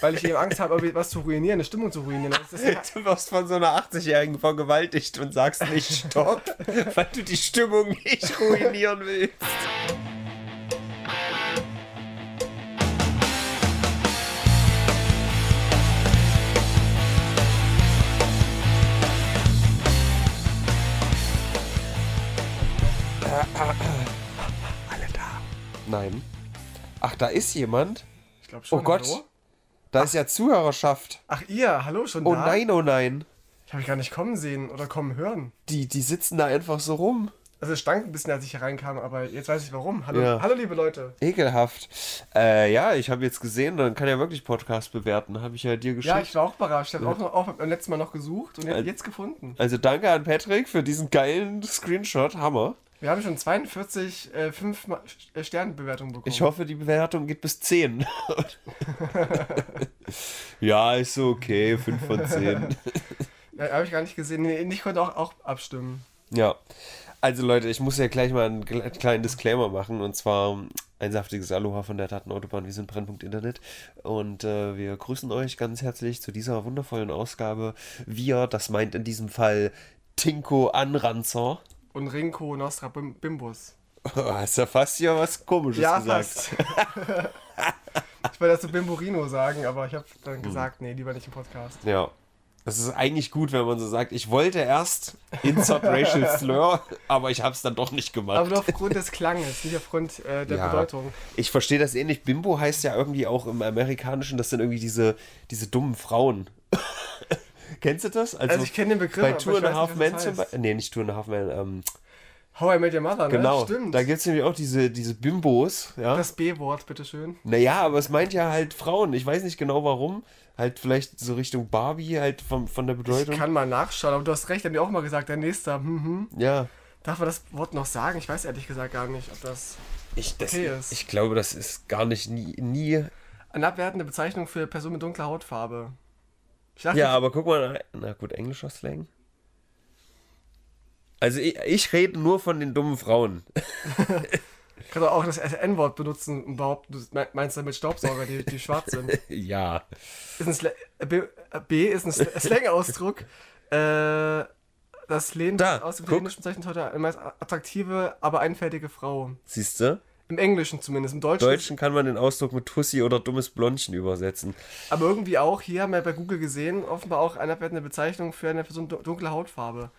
weil ich eben Angst habe, was zu ruinieren, eine Stimmung zu ruinieren. Das ist Du wirst von so einer 80-Jährigen vergewaltigt und sagst nicht Stopp, weil du die Stimmung nicht ruinieren willst. Alle da. Nein. Ach, da ist jemand. ich glaube schon. Oh Gott. Hallo? Da ist ja Zuhörerschaft. Ach, ihr, hallo schon Oh da? nein, oh nein. Ich habe ich gar nicht kommen sehen oder kommen hören. Die, die sitzen da einfach so rum. Also es stank ein bisschen, als ich hier reinkam, aber jetzt weiß ich warum. Hallo, Ja. hallo liebe Leute. Ekelhaft. Äh, ja, ich habe jetzt gesehen, dann kann er wirklich Podcast bewerten. Habe ich ja dir geschickt. Ja, ich war auch überrascht. Ich habe auch, noch, auch beim letzten Mal noch gesucht und Äh, jetzt gefunden. also danke an Patrick für diesen geilen Screenshot. Hammer. Wir haben schon 42 äh, 5 äh, Sternbewertungen bekommen. Ich hoffe, die Bewertung geht bis 10. ja, ist so okay. 5 von 10. Ja, habe ich gar nicht gesehen. Nee, ich konnte auch, auch abstimmen. Ja. Also Leute, ich muss ja gleich mal einen kle- kleinen Disclaimer machen und zwar ein saftiges Aloha von der Datenautobahn. Wir sind Brennpunkt Internet und äh, wir grüßen euch ganz herzlich zu dieser wundervollen Ausgabe. Wir, das meint in diesem Fall Tinko Anranzer. Und Rinko Nostra Bim Bimbus. Oh, hast ja fast hier was Komisches Ja, gesagt. fast. ich wollte dazu Bimborino sagen, aber ich habe Hm. dann gesagt, nee, lieber nicht im Podcast. Ja. Das ist eigentlich gut, wenn man so sagt, ich wollte erst Insert Racial Slur, aber ich habe es dann doch nicht gemacht. Aber nur aufgrund des Klanges, nicht aufgrund äh, der Ja. Bedeutung. Ich verstehe das ähnlich. Bimbo heißt ja irgendwie auch im Amerikanischen, das sind irgendwie diese, diese dummen Frauen. Kennst du das? Also ich kenne den Begriff, bei Two ich and a Half Men zum. Beispiel. Nee, nicht Two and a Half Men. Ähm, How I Met Your Mother, ne? genau. Stimmt. Da gibt es nämlich auch diese, diese Bimbos. Ja? das B-Wort, bitteschön. Naja, aber es meint ja halt Frauen. Ich weiß nicht genau warum. Halt vielleicht so Richtung Barbie, halt von, von der Ich Bedeutung. kann mal nachschauen, aber du hast recht, haben die auch mal gesagt, der nächste, hm, hm. ja. Darf man das Wort noch sagen? Ich weiß ehrlich gesagt gar nicht, ob das Ich, das, Okay ist. ich glaube, das ist gar nicht nie. nie eine abwertende Bezeichnung für Person mit dunkler Hautfarbe. Dachte, ja, aber guck mal, na gut, englischer Slang. Also ich, ich rede nur von den dummen Frauen. ich kann doch auch das N-Wort benutzen und behaupten, du me- meinst damit Staubsauger, die, die schwarz sind. ja. Ist ein Sla B, B ist ein Sl- Slang-Ausdruck. äh, das lehnt Da, aus dem. Italienischen bezeichnet heute eine meist attraktive, aber einfältige Frau. Siehst du? Im Englischen zumindest. Im Im Deutschen. Deutschen kann man den Ausdruck mit Tussi oder dummes Blondchen übersetzen. Aber irgendwie auch, hier haben wir bei Google gesehen, offenbar auch eine abwertende Bezeichnung für eine Person dun- dunkle Hautfarbe.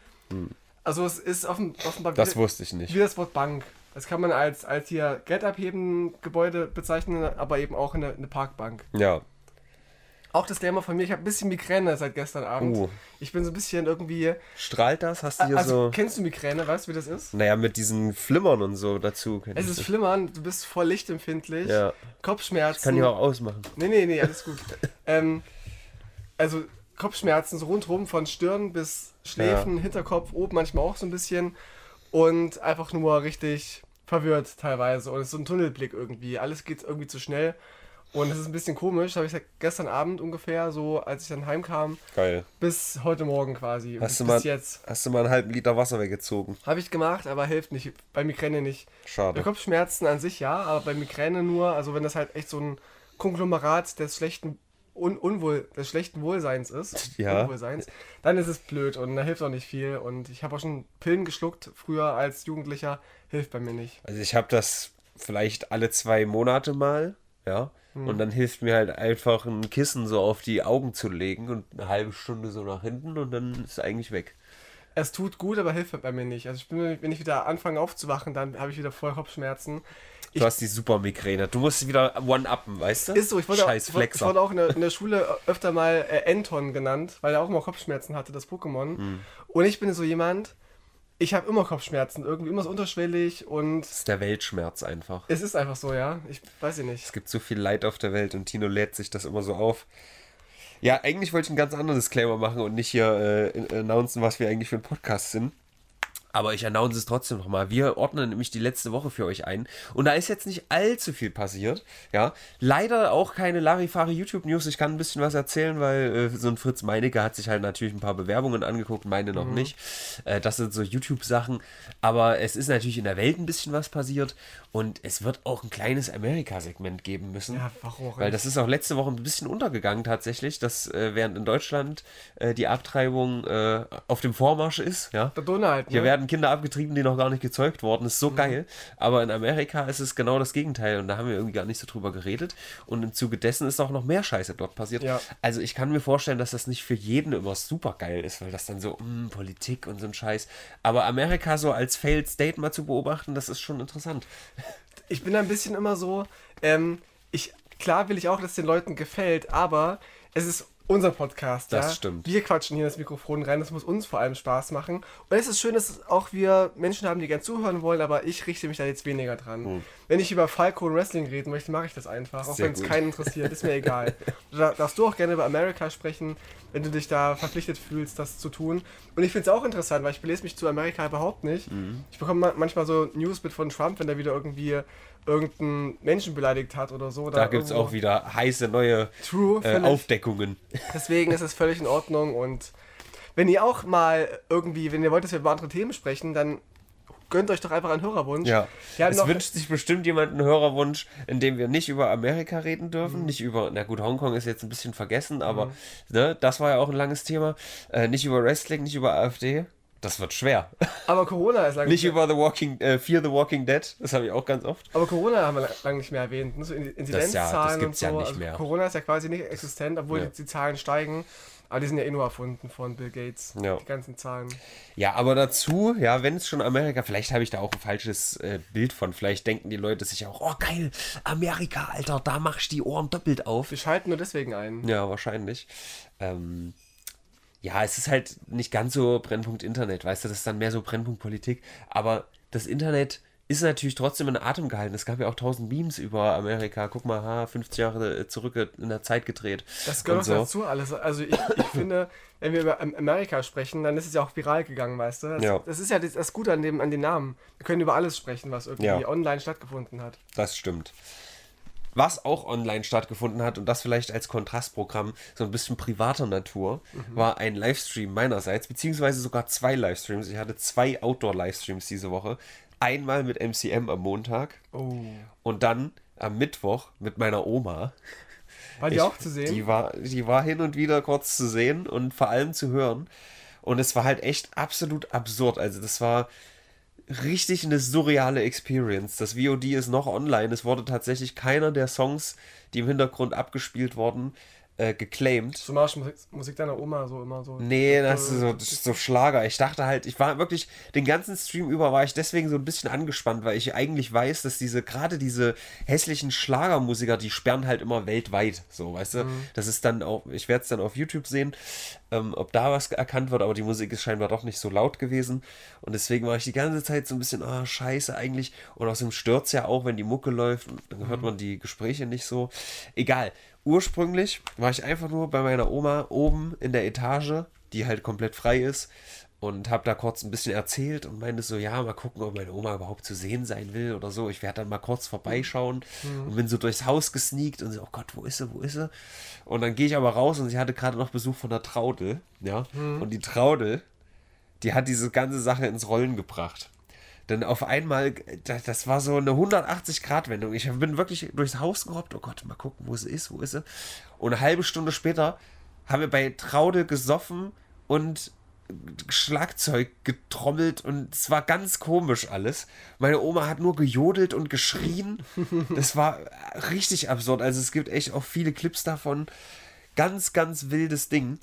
Also es ist offen, offenbar Hm. Das wie, wusste ich nicht. wie das Wort Bank. Das kann man als, als hier Geld abheben Gebäude bezeichnen, aber eben auch eine, eine Parkbank. Ja. Auch das Thema von mir, ich habe ein bisschen Migräne seit gestern Abend. Oh. Ich bin so ein bisschen irgendwie... Strahlt das? Hast du hier Also, so. kennst du Migräne? Weißt du, wie das ist? Naja, mit diesen Flimmern und so dazu. Es ich ist. Flimmern, du bist voll lichtempfindlich, Ja. Kopfschmerzen. Kann ich auch ausmachen. Nee, nee, nee, alles gut. ähm, also Kopfschmerzen so rundherum von Stirn bis Schläfen, Hinterkopf, oben manchmal auch so ein bisschen. Und einfach nur richtig verwirrt teilweise. Und es ist so ein Tunnelblick irgendwie. Alles geht irgendwie zu schnell. Und es ist ein bisschen komisch. Habe ich seit gestern Abend ungefähr, so als ich dann heimkam, Geil. bis heute Morgen quasi. Hast du bis mal, jetzt. hast du mal einen halben Liter Wasser weggezogen? Habe ich gemacht, aber hilft nicht. Bei Migräne nicht. Bei Schade. Kopfschmerzen an sich ja, aber bei Migräne nur, also wenn das halt echt so ein Konglomerat des schlechten Un Unwohl, des schlechten Wohlseins ist, Ja. Unwohlseins, dann ist es blöd und da hilft auch nicht viel. Und ich habe auch schon Pillen geschluckt, früher als Jugendlicher, hilft bei mir nicht. Also ich habe das vielleicht alle zwei Monate mal, ja. Hm. Und dann hilft mir halt einfach ein Kissen so auf die Augen zu legen und eine halbe Stunde so nach hinten und dann ist es eigentlich weg. Es tut gut, aber hilft bei mir nicht. Also ich bin, wenn ich wieder anfange aufzuwachen, dann habe ich wieder voll Kopfschmerzen. Du hast die super Migräne. Du musst wieder one-uppen, weißt du? Ist so, ich wurde, Scheiß ich wurde, ich Flexer. wurde auch in der, in der Schule öfter mal äh, Anton genannt, weil er auch immer Kopfschmerzen hatte, das Pokémon. Hm. Und ich bin so jemand, ich habe immer Kopfschmerzen, irgendwie immer so unterschwellig und Das ist der Weltschmerz einfach. es ist einfach so, ja. Ich weiß ich Es nicht. gibt so viel Leid auf der Welt und Tino lädt sich das immer so auf. Ja, eigentlich wollte ich einen ganz anderen Disclaimer machen und nicht hier äh, announcen, was wir eigentlich für ein Podcast sind. Aber ich announce es trotzdem nochmal. Wir ordnen nämlich die letzte Woche für euch ein. Und da ist jetzt nicht allzu viel passiert. Ja, leider auch keine Larifari YouTube News. Ich kann ein bisschen was erzählen, weil äh, so ein Fritz Meinecke hat sich halt natürlich ein paar Bewerbungen angeguckt, meine noch mhm. nicht. Äh, das sind so YouTube-Sachen. Aber es ist natürlich in der Welt ein bisschen was passiert. Und es wird auch ein kleines Amerika-Segment geben müssen. Ja, warum? Weil das ist auch letzte Woche ein bisschen untergegangen tatsächlich, dass äh, während in Deutschland äh, die Abtreibung äh, auf dem Vormarsch ist. Ja? Der Donald. Ne? Hier werden Kinder abgetrieben, die noch gar nicht gezeugt wurden. Das ist so mhm. geil. Aber in Amerika ist es genau das Gegenteil. Und da haben wir irgendwie gar nicht so drüber geredet. Und im Zuge dessen ist auch noch mehr Scheiße dort passiert. Ja. Also ich kann mir vorstellen, dass das nicht für jeden immer super geil ist, weil das dann so, mh, mm, Politik und so ein Scheiß. Aber Amerika so als Failed State mal zu beobachten, das ist schon interessant ich bin ein bisschen immer so, ähm, ich, klar will ich auch, dass es den Leuten gefällt, aber es ist unser Podcast. Das ja? stimmt. Wir quatschen hier in das Mikrofon rein, das muss uns vor allem Spaß machen. Und es ist schön, dass auch wir Menschen haben, die gern zuhören wollen, aber ich richte mich da jetzt weniger dran. Hm. Wenn ich über Falco und Wrestling reden möchte, mache ich das einfach, auch wenn es keinen interessiert, ist mir egal. Da darfst du auch gerne über Amerika sprechen, wenn du dich da verpflichtet fühlst, das zu tun. Und ich finde es auch interessant, weil ich belese mich zu Amerika überhaupt nicht. Mhm. Ich bekomme manchmal so News mit von Trump, wenn der wieder irgendwie irgendeinen Menschen beleidigt hat oder so. Da gibt es auch wieder heiße neue True, äh, Aufdeckungen. Deswegen ist es völlig in Ordnung und wenn ihr auch mal irgendwie, wenn ihr wollt, dass wir über andere Themen sprechen, dann gönnt euch doch einfach einen Hörerwunsch. Ja. Es wünscht sich bestimmt jemand einen Hörerwunsch, in dem wir nicht über Amerika reden dürfen, mhm. nicht über, na gut, Hongkong ist jetzt ein bisschen vergessen, aber mhm. ne, das war ja auch ein langes Thema. Äh, nicht über Wrestling, nicht über AfD. Das wird schwer. Aber Corona ist lange nicht über The Walking, äh, Fear the Walking Dead. Das habe ich auch ganz oft. Aber Corona haben wir lange nicht mehr erwähnt. So Inzidenzzahlen das, ja, das und so. Ja nicht also mehr. Corona ist ja quasi nicht existent, obwohl ja. die, die, Zahlen steigen. Aber die sind ja eh nur erfunden von Bill Gates. Ja. Die ganzen Zahlen. Ja, aber dazu, ja, wenn es schon Amerika, vielleicht habe ich da auch ein falsches äh, Bild von. Vielleicht denken die Leute sich auch, oh geil, Amerika, Alter, da mach ich die Ohren doppelt auf. Wir schalten nur deswegen ein. Ja, wahrscheinlich. Ähm, ja, es ist halt nicht ganz so Brennpunkt Internet, weißt du, das ist dann mehr so Brennpunkt Politik. Aber das Internet ist natürlich trotzdem in Atem gehalten. Es gab ja auch tausend Memes über Amerika. Guck mal, ha, 50 Jahre zurück in der Zeit gedreht. Das gehört so. dazu alles. Also ich, ich finde, wenn wir über Amerika sprechen, dann ist es ja auch viral gegangen, weißt du? Das, ja. das ist ja das, das Gute an, dem, an den Namen. Wir können über alles sprechen, was irgendwie ja. online stattgefunden hat. Das stimmt. Was auch online stattgefunden hat und das vielleicht als Kontrastprogramm so ein bisschen privater Natur, mhm. war ein Livestream meinerseits, beziehungsweise sogar zwei Livestreams. Ich hatte zwei Outdoor-Livestreams diese Woche. Einmal mit MCM am Montag oh. und dann am Mittwoch mit meiner Oma. War die ich, auch zu sehen? Die war, die war hin und wieder kurz zu sehen und vor allem zu hören. Und es war halt echt absolut absurd. Also das war richtig eine surreale Experience. Das VOD ist noch online. Es wurde tatsächlich keiner der Songs, die im Hintergrund abgespielt wurden, äh, geclaimed. So Marschmusik Musik deiner Oma so immer so. Nee, das ist so, so Schlager. Ich dachte halt, ich war wirklich, den ganzen Stream über war ich deswegen so ein bisschen angespannt, weil ich eigentlich weiß, dass diese, gerade diese hässlichen Schlagermusiker, die sperren halt immer weltweit. So, weißt du? Mhm. Das ist dann auch, ich werde es dann auf YouTube sehen, ähm, ob da was erkannt wird, aber die Musik ist scheinbar doch nicht so laut gewesen. Und deswegen war ich die ganze Zeit so ein bisschen, ah, oh, scheiße eigentlich. Und außerdem stört es ja auch, wenn die Mucke läuft, dann hört mhm. man die Gespräche nicht so. Egal ursprünglich war ich einfach nur bei meiner Oma oben in der Etage, die halt komplett frei ist. Und habe da kurz ein bisschen erzählt und meinte so, ja, mal gucken, ob meine Oma überhaupt zu sehen sein will oder so. Ich werde dann mal kurz vorbeischauen mhm. und bin so durchs Haus gesneakt und so, oh Gott, wo ist sie, wo ist sie? Und dann gehe ich aber raus und sie hatte gerade noch Besuch von der Traudel, ja. Mhm. Und die Traudel, die hat diese ganze Sache ins Rollen gebracht. Denn auf einmal, das war so eine 180-Grad-Wendung. Ich bin wirklich durchs Haus gerobbt. Oh Gott, mal gucken, wo sie ist, wo ist sie? Und eine halbe Stunde später haben wir bei Traude gesoffen und Schlagzeug getrommelt und es war ganz komisch alles. Meine Oma hat nur gejodelt und geschrien. Das war richtig absurd. Also es gibt echt auch viele Clips davon. Ganz, ganz wildes Ding.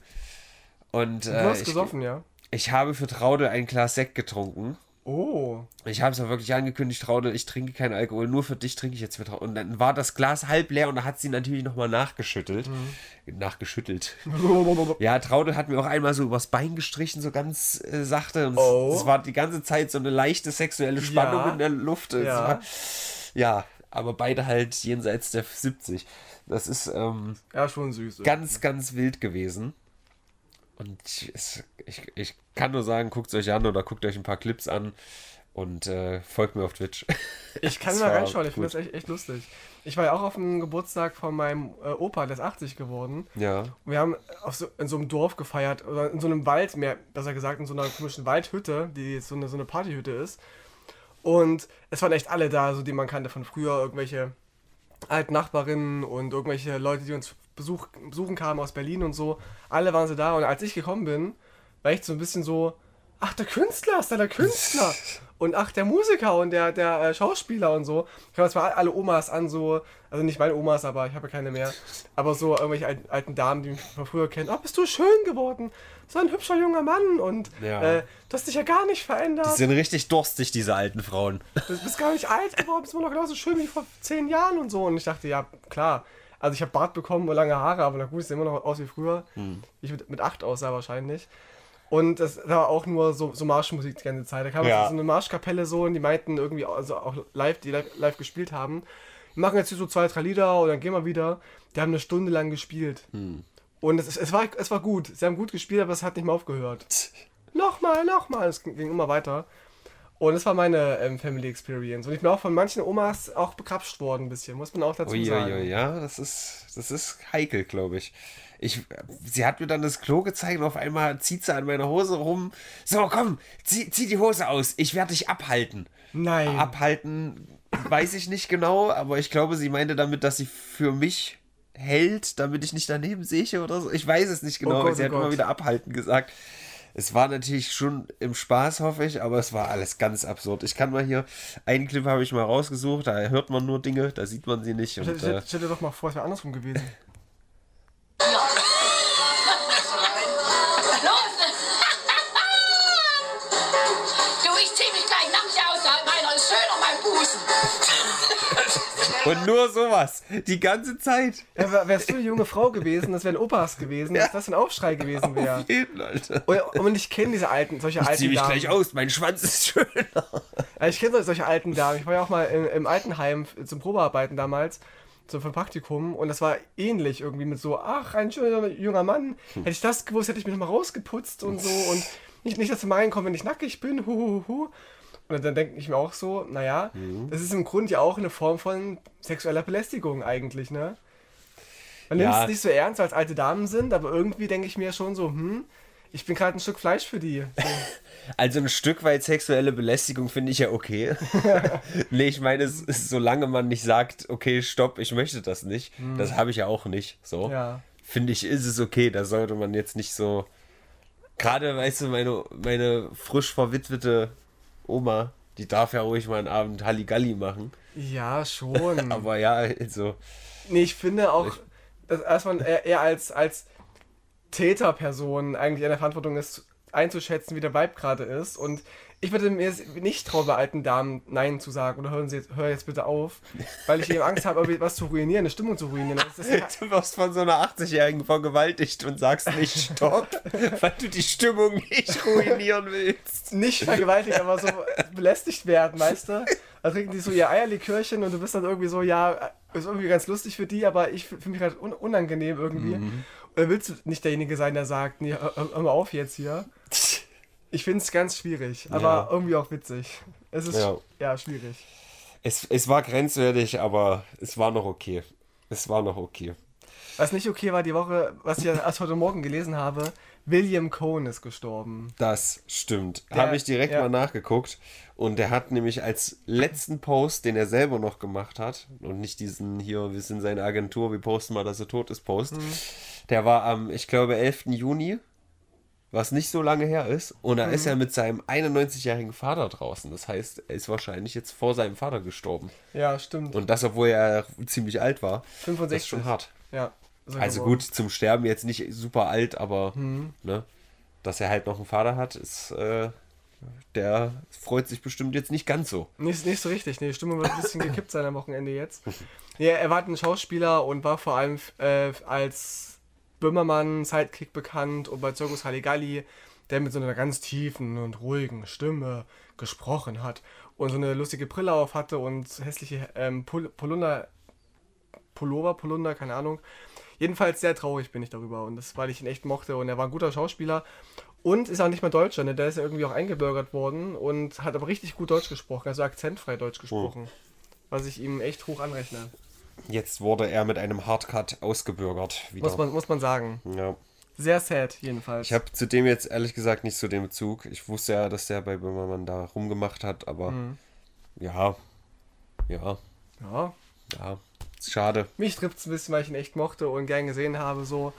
Und, äh, du hast ich, gesoffen, ja? Ich habe für Traude ein Glas Sekt getrunken. Oh. Ich habe es ja wirklich angekündigt, Traude, ich trinke keinen Alkohol, nur für dich trinke ich jetzt mit Und dann war das Glas halb leer und da hat sie natürlich nochmal nachgeschüttelt. Mhm. Nachgeschüttelt. ja, Traude hat mir auch einmal so übers Bein gestrichen, so ganz äh, sachte. Und oh. es, war die ganze Zeit so eine leichte sexuelle Spannung ja. in der Luft. Ja. War, ja, aber beide halt jenseits der 70. Das ist ähm, ja schon süß. Ganz, ganz wild gewesen. Und ich, ich, ich kann nur sagen, guckt es euch an oder guckt euch ein paar Clips an und äh, folgt mir auf Twitch. Ich kann mal reinschauen, ich finde das echt, echt lustig. Ich war ja auch auf dem Geburtstag von meinem äh, Opa, der ist 80 geworden. Ja. Und wir haben so, in so einem Dorf gefeiert, oder in so einem Wald, mehr besser gesagt, in so einer komischen Waldhütte, die so eine, so eine Partyhütte ist. Und es waren echt alle da, so die man kannte von früher, irgendwelche alten Nachbarinnen und irgendwelche Leute, die uns Besuch, besuchen kamen aus Berlin und so. Alle waren sie da und als ich gekommen bin, war ich so ein bisschen so, ach, der Künstler ist da der Künstler. und ach, der Musiker und der, der äh, Schauspieler und so. Ich es waren alle Omas an, so, also nicht meine Omas, aber ich habe ja keine mehr. Aber so irgendwelche alten, alten Damen, die mich von früher kennen. Oh, bist du schön geworden. So ein hübscher junger Mann und Ja. äh, du hast dich ja gar nicht verändert. Die sind richtig durstig, diese alten Frauen. Du bist gar nicht alt geworden, bist immer noch genauso schön wie vor zehn Jahren und so. Und ich dachte, ja, klar. Also ich habe Bart bekommen und lange Haare, aber na gut, ich sehe immer noch aus wie früher. Ich mit, mit acht aussah wahrscheinlich. Und das war auch nur so, so Marschmusik die ganze Zeit. Da kam Ja. so eine Marschkapelle so und die meinten irgendwie, also auch live, die live, live gespielt haben, wir machen jetzt hier so zwei, drei Lieder und dann gehen wir wieder. Die haben eine Stunde lang gespielt. Und es, es, war, es war gut. Sie haben gut gespielt, aber es hat nicht mehr aufgehört. Nochmal, nochmal. Es ging immer weiter. Und das war meine ähm, Family Experience. Und ich bin auch von manchen Omas auch bekrapscht worden ein bisschen, muss man auch dazu sagen. Uiuiui, ja, das ist, das ist heikel, glaube ich. ich. Sie hat mir dann das Klo gezeigt und auf einmal zieht sie an meiner Hose rum. So, komm, zieh, zieh die Hose aus, ich werde dich abhalten. Nein. Abhalten weiß ich nicht genau, aber ich glaube, sie meinte damit, dass sie für mich hält, damit ich nicht daneben sehe oder so. Ich weiß es nicht genau. Oh Gott, sie oh hat immer Gott. wieder abhalten gesagt. Es war natürlich schon im Spaß, hoffe ich, aber es war alles ganz absurd. Ich kann mal hier, einen Clip habe ich mal rausgesucht, da hört man nur Dinge, da sieht man sie nicht. Stell, Und, stell, äh, stell dir doch mal vor, es wäre andersrum gewesen. Du, und nur sowas, die ganze Zeit. Ja, wär- wärst du eine junge Frau gewesen, das wären Opas gewesen, dass das ein Aufschrei gewesen wäre. Auf jeden, Alter. Und, und ich kenne diese alten, solche Ich alten zieh mich Damen. gleich aus, mein Schwanz ist schöner. Ja, ich kenne solche alten Damen. Ich war ja auch mal im, im Altenheim zum Probearbeiten damals, so für ein Praktikum. Und das war ähnlich irgendwie mit so, ach, ein schöner junger Mann. Hätte ich das gewusst, hätte ich mich nochmal rausgeputzt und so. Und nicht, nicht dass zu meinen kommen, wenn ich nackig bin. Hu, hu, hu. Und dann denke ich mir auch so, naja, das ist im Grunde ja auch eine Form von sexueller Belästigung eigentlich, ne? Man nimmt Ja. es nicht so ernst, als alte Damen sind, aber irgendwie denke ich mir schon so, hm, ich bin gerade ein Stück Fleisch für die. So. Also ein Stück weit sexuelle Belästigung finde ich ja okay. nee, ich meine, es solange man nicht sagt, okay, stopp, ich möchte das nicht, das habe ich ja auch nicht. So. Ja. Finde ich, ist es okay. Da sollte man jetzt nicht so. Gerade, weißt du, meine, meine frisch verwitwete Oma, die darf ja ruhig mal einen Abend Halligalli machen. Ja, schon. Aber ja, also. Nee, ich finde auch, dass, man eher, eher als, als Täterperson eigentlich in der Verantwortung ist, einzuschätzen, wie der Vibe gerade ist. Und ich würde mir nicht trauen, bei alten Damen Nein zu sagen. Oder hören Sie jetzt, hör jetzt bitte auf. Weil ich eben Angst habe, irgendwie was zu ruinieren, eine Stimmung zu ruinieren. Das ist, Du wirst von so einer 80-Jährigen vergewaltigt und sagst nicht Stopp, weil du die Stimmung nicht ruinieren willst. nicht vergewaltigt, aber so belästigt werden, weißt du? Da trinken die so ihr Eierlikörchen und du bist dann irgendwie so, ja, ist irgendwie ganz lustig für die, aber ich fühle mich gerade un unangenehm irgendwie. Mhm. Oder willst du nicht derjenige sein, der sagt, nee, hör, hör mal auf jetzt hier? Ich finde es ganz schwierig, aber Ja. irgendwie auch witzig. Es ist ja, Ja. schwierig. Es, es war grenzwertig, aber es war noch okay. Es war noch okay. Was nicht okay war die Woche, was ich ja erst heute Morgen gelesen habe, William Cohn ist gestorben. Das stimmt. Habe ich direkt ja. mal nachgeguckt. Und der hat nämlich als letzten Post, den er selber noch gemacht hat, und nicht diesen hier, wir sind seine Agentur, wir posten mal, dass er tot ist, Post. Mhm. Der war am, ich glaube, 11. Juni, was nicht so lange her ist. Und da Mhm. ist er mit seinem 91-jährigen Vater draußen. Das heißt, er ist wahrscheinlich jetzt vor seinem Vater gestorben. Ja, stimmt. Und das, obwohl er ziemlich alt war. 65. Das ist schon hart. Ja. Also geworden. gut, zum Sterben jetzt nicht super alt, aber Mhm. ne, dass er halt noch einen Vater hat, ist, äh, der freut sich bestimmt jetzt nicht ganz so. Nicht, nicht so richtig. Nee, die Stimmung wird ein bisschen gekippt sein am Wochenende jetzt. Ja, er war ein Schauspieler und war vor allem äh, als Böhmermann Sidekick bekannt und bei Zirkus Halligalli, der mit so einer ganz tiefen und ruhigen Stimme gesprochen hat und so eine lustige Brille auf hatte und hässliche ähm, Pol Polunder, Pullover, Polunder, keine Ahnung. Jedenfalls sehr traurig bin ich darüber und das, weil ich ihn echt mochte und er war ein guter Schauspieler und ist auch nicht mal Deutscher, ne? der ist ja irgendwie auch eingebürgert worden und hat aber richtig gut Deutsch gesprochen, also akzentfrei Deutsch gesprochen, was ich ihm echt hoch anrechne, Jetzt wurde er mit einem Hardcut ausgebürgert. Wieder. muss man, muss man sagen. ja. Sehr sad jedenfalls. Ich habe zu dem jetzt ehrlich gesagt nicht so den Bezug. Ich wusste ja, dass der bei Böhmermann da rumgemacht hat, aber ja, ja, ja, ja, schade. mich trifft es ein bisschen, weil ich ihn echt mochte und gern gesehen habe, so.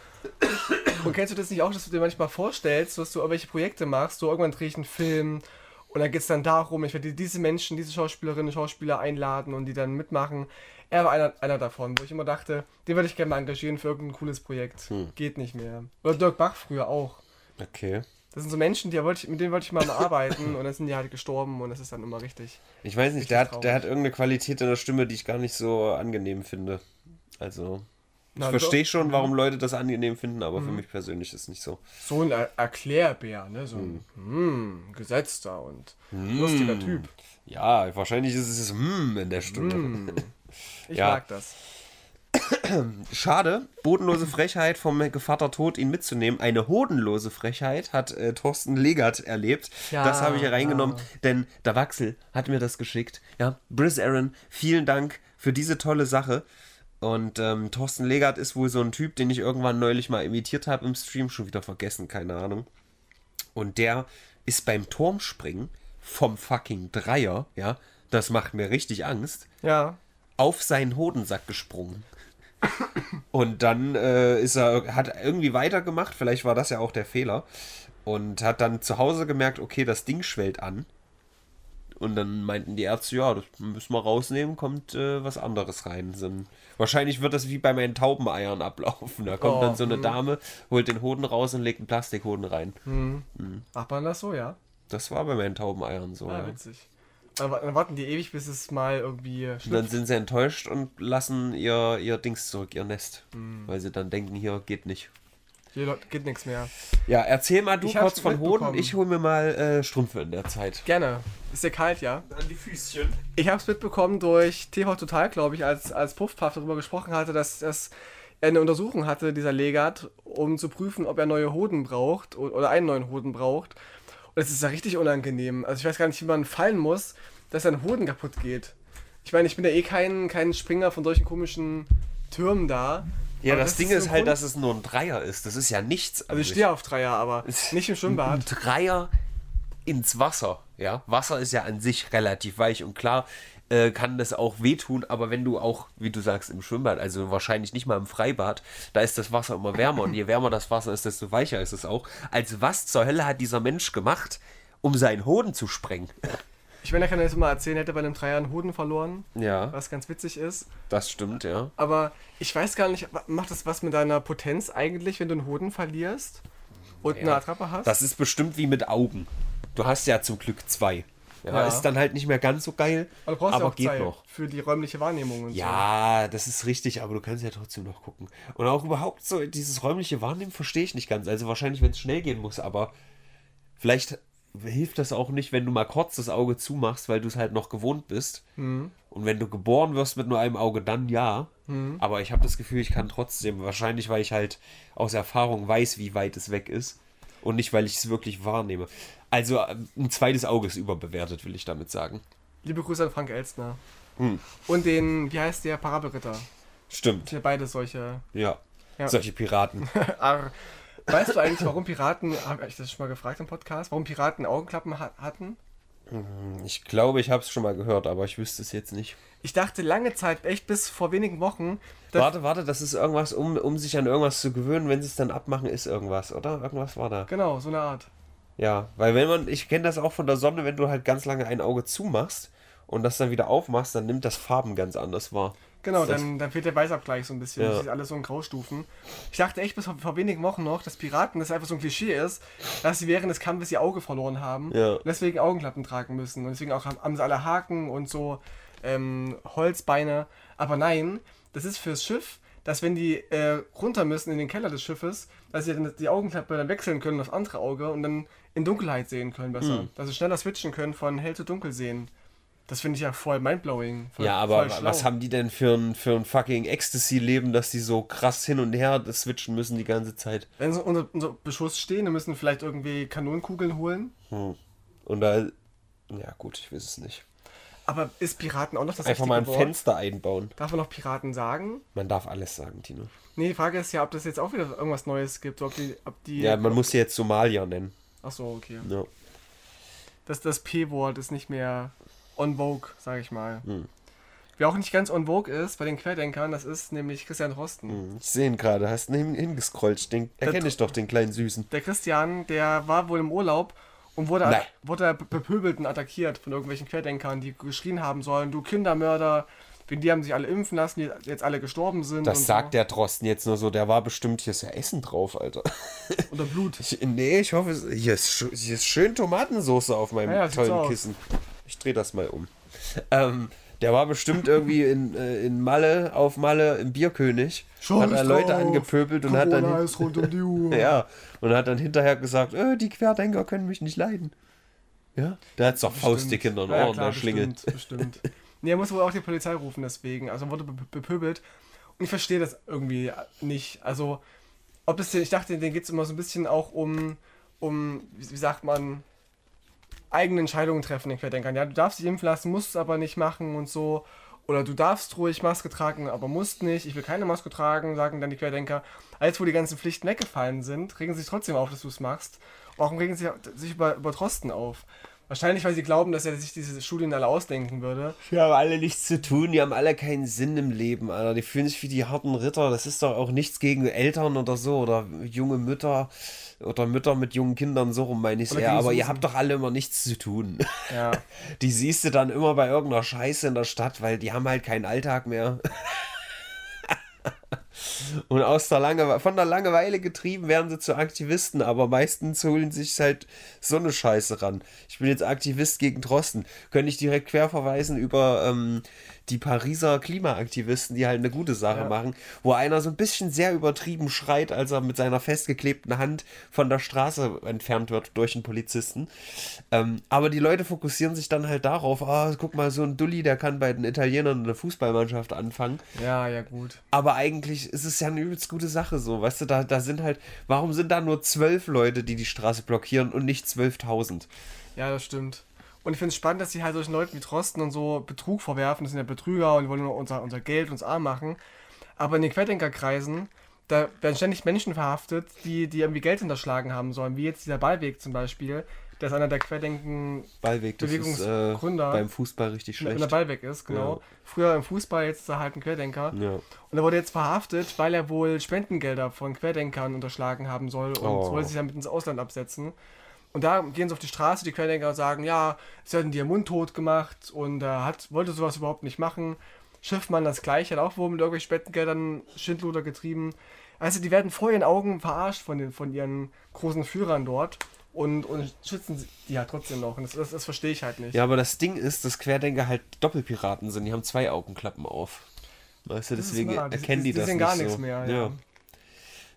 Und kennst du das nicht auch, dass du dir manchmal vorstellst, dass du irgendwelche Projekte machst, so irgendwann drehe ich einen Film und dann geht es dann darum, ich werde diese Menschen, diese Schauspielerinnen, Schauspieler einladen und die dann mitmachen. Er war einer, einer davon, wo ich immer dachte, den würde ich gerne mal engagieren für irgendein cooles Projekt. Geht nicht mehr. Oder Dirk Bach früher auch. Okay. Das sind so Menschen, die wollte ich, mit denen wollte ich mal arbeiten und dann sind die halt gestorben und das ist dann immer richtig. Ich weiß nicht, der hat, der hat irgendeine Qualität in der Stimme, die ich gar nicht so angenehm finde. Also, ich Na, verstehe doch. schon, warum Leute das angenehm finden, aber für mich persönlich ist es nicht so. So ein Er Erklärbär, ne? So ein hm, gesetzter und lustiger Typ. Ja, wahrscheinlich ist es hm in der Stimme. Ich Ja. mag das. Schade, bodenlose Frechheit vom Gevatter Tod, ihn mitzunehmen. Eine hodenlose Frechheit hat äh, Thorsten Legert erlebt. Ja, das habe ich hier reingenommen, ja. denn der Wachsel hat mir das geschickt. Ja, Briz Aaron, vielen Dank für diese tolle Sache. Und ähm, Thorsten Legert ist wohl so ein Typ, den ich irgendwann neulich mal imitiert habe im Stream, schon wieder vergessen, keine Ahnung. Und der ist beim Turmspringen vom fucking Dreier, ja, das macht mir richtig Angst Ja. Auf seinen Hodensack gesprungen. Und dann äh, ist er, hat irgendwie weitergemacht, vielleicht war das ja auch der Fehler. Und hat dann zu Hause gemerkt, okay, das Ding schwellt an. Und dann meinten die Ärzte, ja, das müssen wir rausnehmen, kommt äh, was anderes rein. So ein, wahrscheinlich wird das wie bei meinen Taubeneiern ablaufen. Da kommt Oh, dann so eine Dame, holt den Hoden raus und legt einen Plastikhoden rein. Macht man das so, ja? Das war bei meinen Taubeneiern so. Ah, ja. witzig. Dann, wa- dann warten die ewig, bis es mal irgendwie Und dann schlüpft. sind sie enttäuscht und lassen ihr, ihr Dings zurück, ihr Nest. Weil sie dann denken, hier geht nicht. Hier geht nichts mehr. Ja, erzähl mal du Ich hab's kurz von Hoden. Ich hol mir mal äh, Strümpfe in der Zeit. Gerne. Ist ja kalt, ja? An die Füßchen. Ich habe es mitbekommen durch TV Total, glaube ich, als, als Puffpuff darüber gesprochen hatte, dass, dass er eine Untersuchung hatte, dieser Legat, um zu prüfen, ob er neue Hoden braucht oder einen neuen Hoden braucht. Und es ist ja richtig unangenehm. Also ich weiß gar nicht, wie man fallen muss, dass ein Hoden kaputt geht. Ich meine, ich bin ja eh kein, kein Springer von solchen komischen Türmen da. Ja, Aber das, Ding ist ein halt, Grund- dass es nur ein Dreier ist. Das ist ja nichts. Also ich sich. stehe auf Dreier, aber nicht im ein Schwimmbad. Dreier ins Wasser. Ja, Wasser ist ja an sich relativ weich und klar äh, kann das auch wehtun, aber wenn du auch, wie du sagst, im Schwimmbad, also wahrscheinlich nicht mal im Freibad, da ist das Wasser immer wärmer und je wärmer das Wasser ist, desto weicher ist es auch. Also was zur Hölle hat dieser Mensch gemacht, um seinen Hoden zu sprengen? Ich meine, er kann jetzt mal erzählen, er hätte bei einem Dreier einen Hoden verloren, Ja, was ganz witzig ist. das stimmt, ja. Aber ich weiß gar nicht, macht das was mit deiner Potenz eigentlich, wenn du einen Hoden verlierst und eine Attrappe hast? Das ist bestimmt wie mit Augen. Du hast ja zum Glück zwei. Ja, Ja. Ist dann halt nicht mehr ganz so geil, aber du brauchst aber ja auch geht Zeit noch. für die räumliche Wahrnehmung und Ja, das ist richtig, aber du kannst ja trotzdem noch gucken. Und auch überhaupt so dieses räumliche Wahrnehmen verstehe ich nicht ganz. Also wahrscheinlich, wenn es schnell gehen muss, aber vielleicht hilft das auch nicht, wenn du mal kurz das Auge zumachst, weil du es halt noch gewohnt bist. Mhm. Und wenn du geboren wirst mit nur einem Auge, dann ja. Mhm. Aber ich habe das Gefühl, ich kann trotzdem, wahrscheinlich, weil ich halt aus Erfahrung weiß, wie weit es weg ist. Und nicht, weil ich es wirklich wahrnehme. Also ähm, ein zweites Auge ist überbewertet, will ich damit sagen. Liebe Grüße an Frank Elstner. Hm. Und den, wie heißt der, Parabelritter. Stimmt, Wir beide solche. ja. Ja. Solche Piraten. Weißt du eigentlich, warum Piraten, habe ich das schon mal gefragt im Podcast, warum Piraten Augenklappen ha hatten? Ich glaube, ich habe es schon mal gehört, aber ich wüsste es jetzt nicht. Ich dachte lange Zeit, echt bis vor wenigen Wochen, Warte, warte, das ist irgendwas, um, um sich an irgendwas zu gewöhnen, wenn sie es dann abmachen, ist irgendwas, oder? Irgendwas war da. genau, so eine Art. Ja, weil wenn man, ich kenne das auch von der Sonne, wenn du halt ganz lange ein Auge zumachst und das dann wieder aufmachst, dann nimmt das Farben ganz anders wahr. Genau, dann, dann fehlt der Weißabgleich so ein bisschen. Ja. Das ist alles so in Graustufen. Ich dachte echt bis vor, vor wenigen Wochen noch, dass Piraten das einfach so ein Klischee ist, dass sie während des Kampfes ihr Auge verloren haben Ja. und deswegen Augenklappen tragen müssen. Und deswegen auch haben, sie alle Haken und so ähm, Holzbeine. Aber nein, das ist fürs Schiff, dass wenn die äh, runter müssen in den Keller des Schiffes, dass sie dann die Augenklappe dann wechseln können aufs andere Auge und dann in Dunkelheit sehen können besser. Dass sie schneller switchen können von hell zu dunkel sehen. Das finde ich ja voll mindblowing. Voll, ja, aber was haben die denn für ein, für ein fucking Ecstasy-Leben, dass die so krass hin und her switchen müssen die ganze Zeit? Wenn sie unter, unter Beschuss stehen, dann müssen vielleicht irgendwie Kanonenkugeln holen. Und da, ja gut, ich weiß es nicht. Aber ist Piraten auch noch das Einfach mal ein Wort? Fenster einbauen. Darf man noch Piraten sagen? Man darf alles sagen, Tino. Nee, die Frage ist ja, ob das jetzt auch wieder irgendwas Neues gibt. Ob die, ob die Ja, man muss sie jetzt Somalier nennen. Ach so, okay. Ja. Das, das P-Wort ist nicht mehr on vogue, sage ich mal. Hm. Wer auch nicht ganz on vogue ist bei den Querdenkern, das ist nämlich Christian Drosten. Ich sehe ihn gerade, hast ihn hingescrollt. Den erkenne ich doch, den kleinen Süßen. Der Christian, der war wohl im Urlaub und wurde, Nein. wurde bepöbelt und attackiert von irgendwelchen Querdenkern, die geschrien haben sollen, du Kindermörder, die haben sich alle impfen lassen, die jetzt alle gestorben sind. Das sagt so. der Drosten jetzt nur so, der war bestimmt, hier ist ja Essen drauf, Alter. Oder Blut. Ich, nee, ich hoffe, es- hier ist, hier ist schön Tomatensauce auf meinem Ja, ja, tollen aus. Ich drehe das mal um. Ähm, der war bestimmt irgendwie in, äh, in Malle, auf Malle, im Bierkönig. hat er Leute angepöbelt und hat dann. ist rund um die Uhr. Ja, und hat dann hinterher gesagt, äh, die Querdenker können mich nicht leiden. Ja, der hat doch faustdick in den Ja, ja, Ohren, klar, der Schlingel. Bestimmt, bestimmt. nee, er muss wohl auch die Polizei rufen deswegen. Also er wurde be bepöbelt. Und ich verstehe das irgendwie nicht. Also, ob es den, ich dachte, denen geht es immer so ein bisschen auch um, um, wie sagt man, eigene Entscheidungen treffen, den Querdenkern. Ja, du darfst dich impfen lassen, musst es aber nicht machen und so. Oder du darfst ruhig Maske tragen, aber musst nicht. Ich will keine Maske tragen, sagen dann die Querdenker. Als wo die ganzen Pflichten weggefallen sind, regen sie sich trotzdem auf, dass du es machst. Warum regen sie sich über, über Trosten auf? Wahrscheinlich, weil sie glauben, dass er sich diese Studien alle ausdenken würde. Die haben alle nichts zu tun, die haben alle keinen Sinn im Leben, Alter. Die fühlen sich wie die harten Ritter. Das ist doch auch nichts gegen Eltern oder so oder junge Mütter oder Mütter mit jungen Kindern, so rum meine ich eher. Aber ihr habt doch alle immer nichts zu tun. Ja. Die siehst du dann immer bei irgendeiner Scheiße in der Stadt, weil die haben halt keinen Alltag mehr. Und aus der Lange von der Langeweile getrieben werden sie zu Aktivisten, aber meistens holen sich halt so eine Scheiße ran. Ich bin jetzt Aktivist gegen Drosten. Könnte ich direkt querverweisen über ähm, die Pariser Klimaaktivisten, die halt eine gute Sache Ja. machen, wo einer so ein bisschen sehr übertrieben schreit, als er mit seiner festgeklebten Hand von der Straße entfernt wird durch einen Polizisten. Ähm, aber die Leute fokussieren sich dann halt darauf, ah, guck mal, so ein Dulli, der kann bei den Italienern eine Fußballmannschaft anfangen. Ja, ja, gut. Aber eigentlich ist es ja eine übelst gute Sache so, weißt du, da, da sind halt, warum sind da nur zwölf Leute, die die Straße blockieren und nicht 12.000? Ja, das stimmt. Und ich finde es spannend, dass sie halt solchen Leuten wie Trosten und so Betrug vorwerfen. Das sind ja Betrüger und die wollen nur unser, unser Geld uns arm machen. Aber in den Querdenkerkreisen, da werden ständig Menschen verhaftet, die, die irgendwie Geld hinterschlagen haben sollen. Wie jetzt dieser Ballweg zum Beispiel. Der ist einer der Querdenken Ballweg, ist äh, Bewegungsgründer. beim Fußball richtig wenn der schlecht. Ballweg ist, genau. Ja. Früher im Fußball, jetzt ist er halt ein Querdenker. Ja. Und er wurde jetzt verhaftet, weil er wohl Spendengelder von Querdenkern unterschlagen haben soll und Oh. wollte sich damit ins Ausland absetzen. Und da gehen sie auf die Straße, die Querdenker und sagen, ja, sie hatten dir mundtot gemacht und er hat, wollte sowas überhaupt nicht machen. Schiffmann das gleiche, hat auch wohl mit irgendwelchen Spendengeldern Schindluder getrieben. Also die werden vor ihren Augen verarscht von, den, von ihren großen Führern dort und, und schützen sie- die halt trotzdem noch. Und das, das, das verstehe ich halt nicht. ja, aber das Ding ist, dass Querdenker halt Doppelpiraten sind, die haben zwei Augenklappen auf. Weißt du, Das deswegen erkennen die, die das sehen nicht gar so. nichts mehr. Ja. Ja.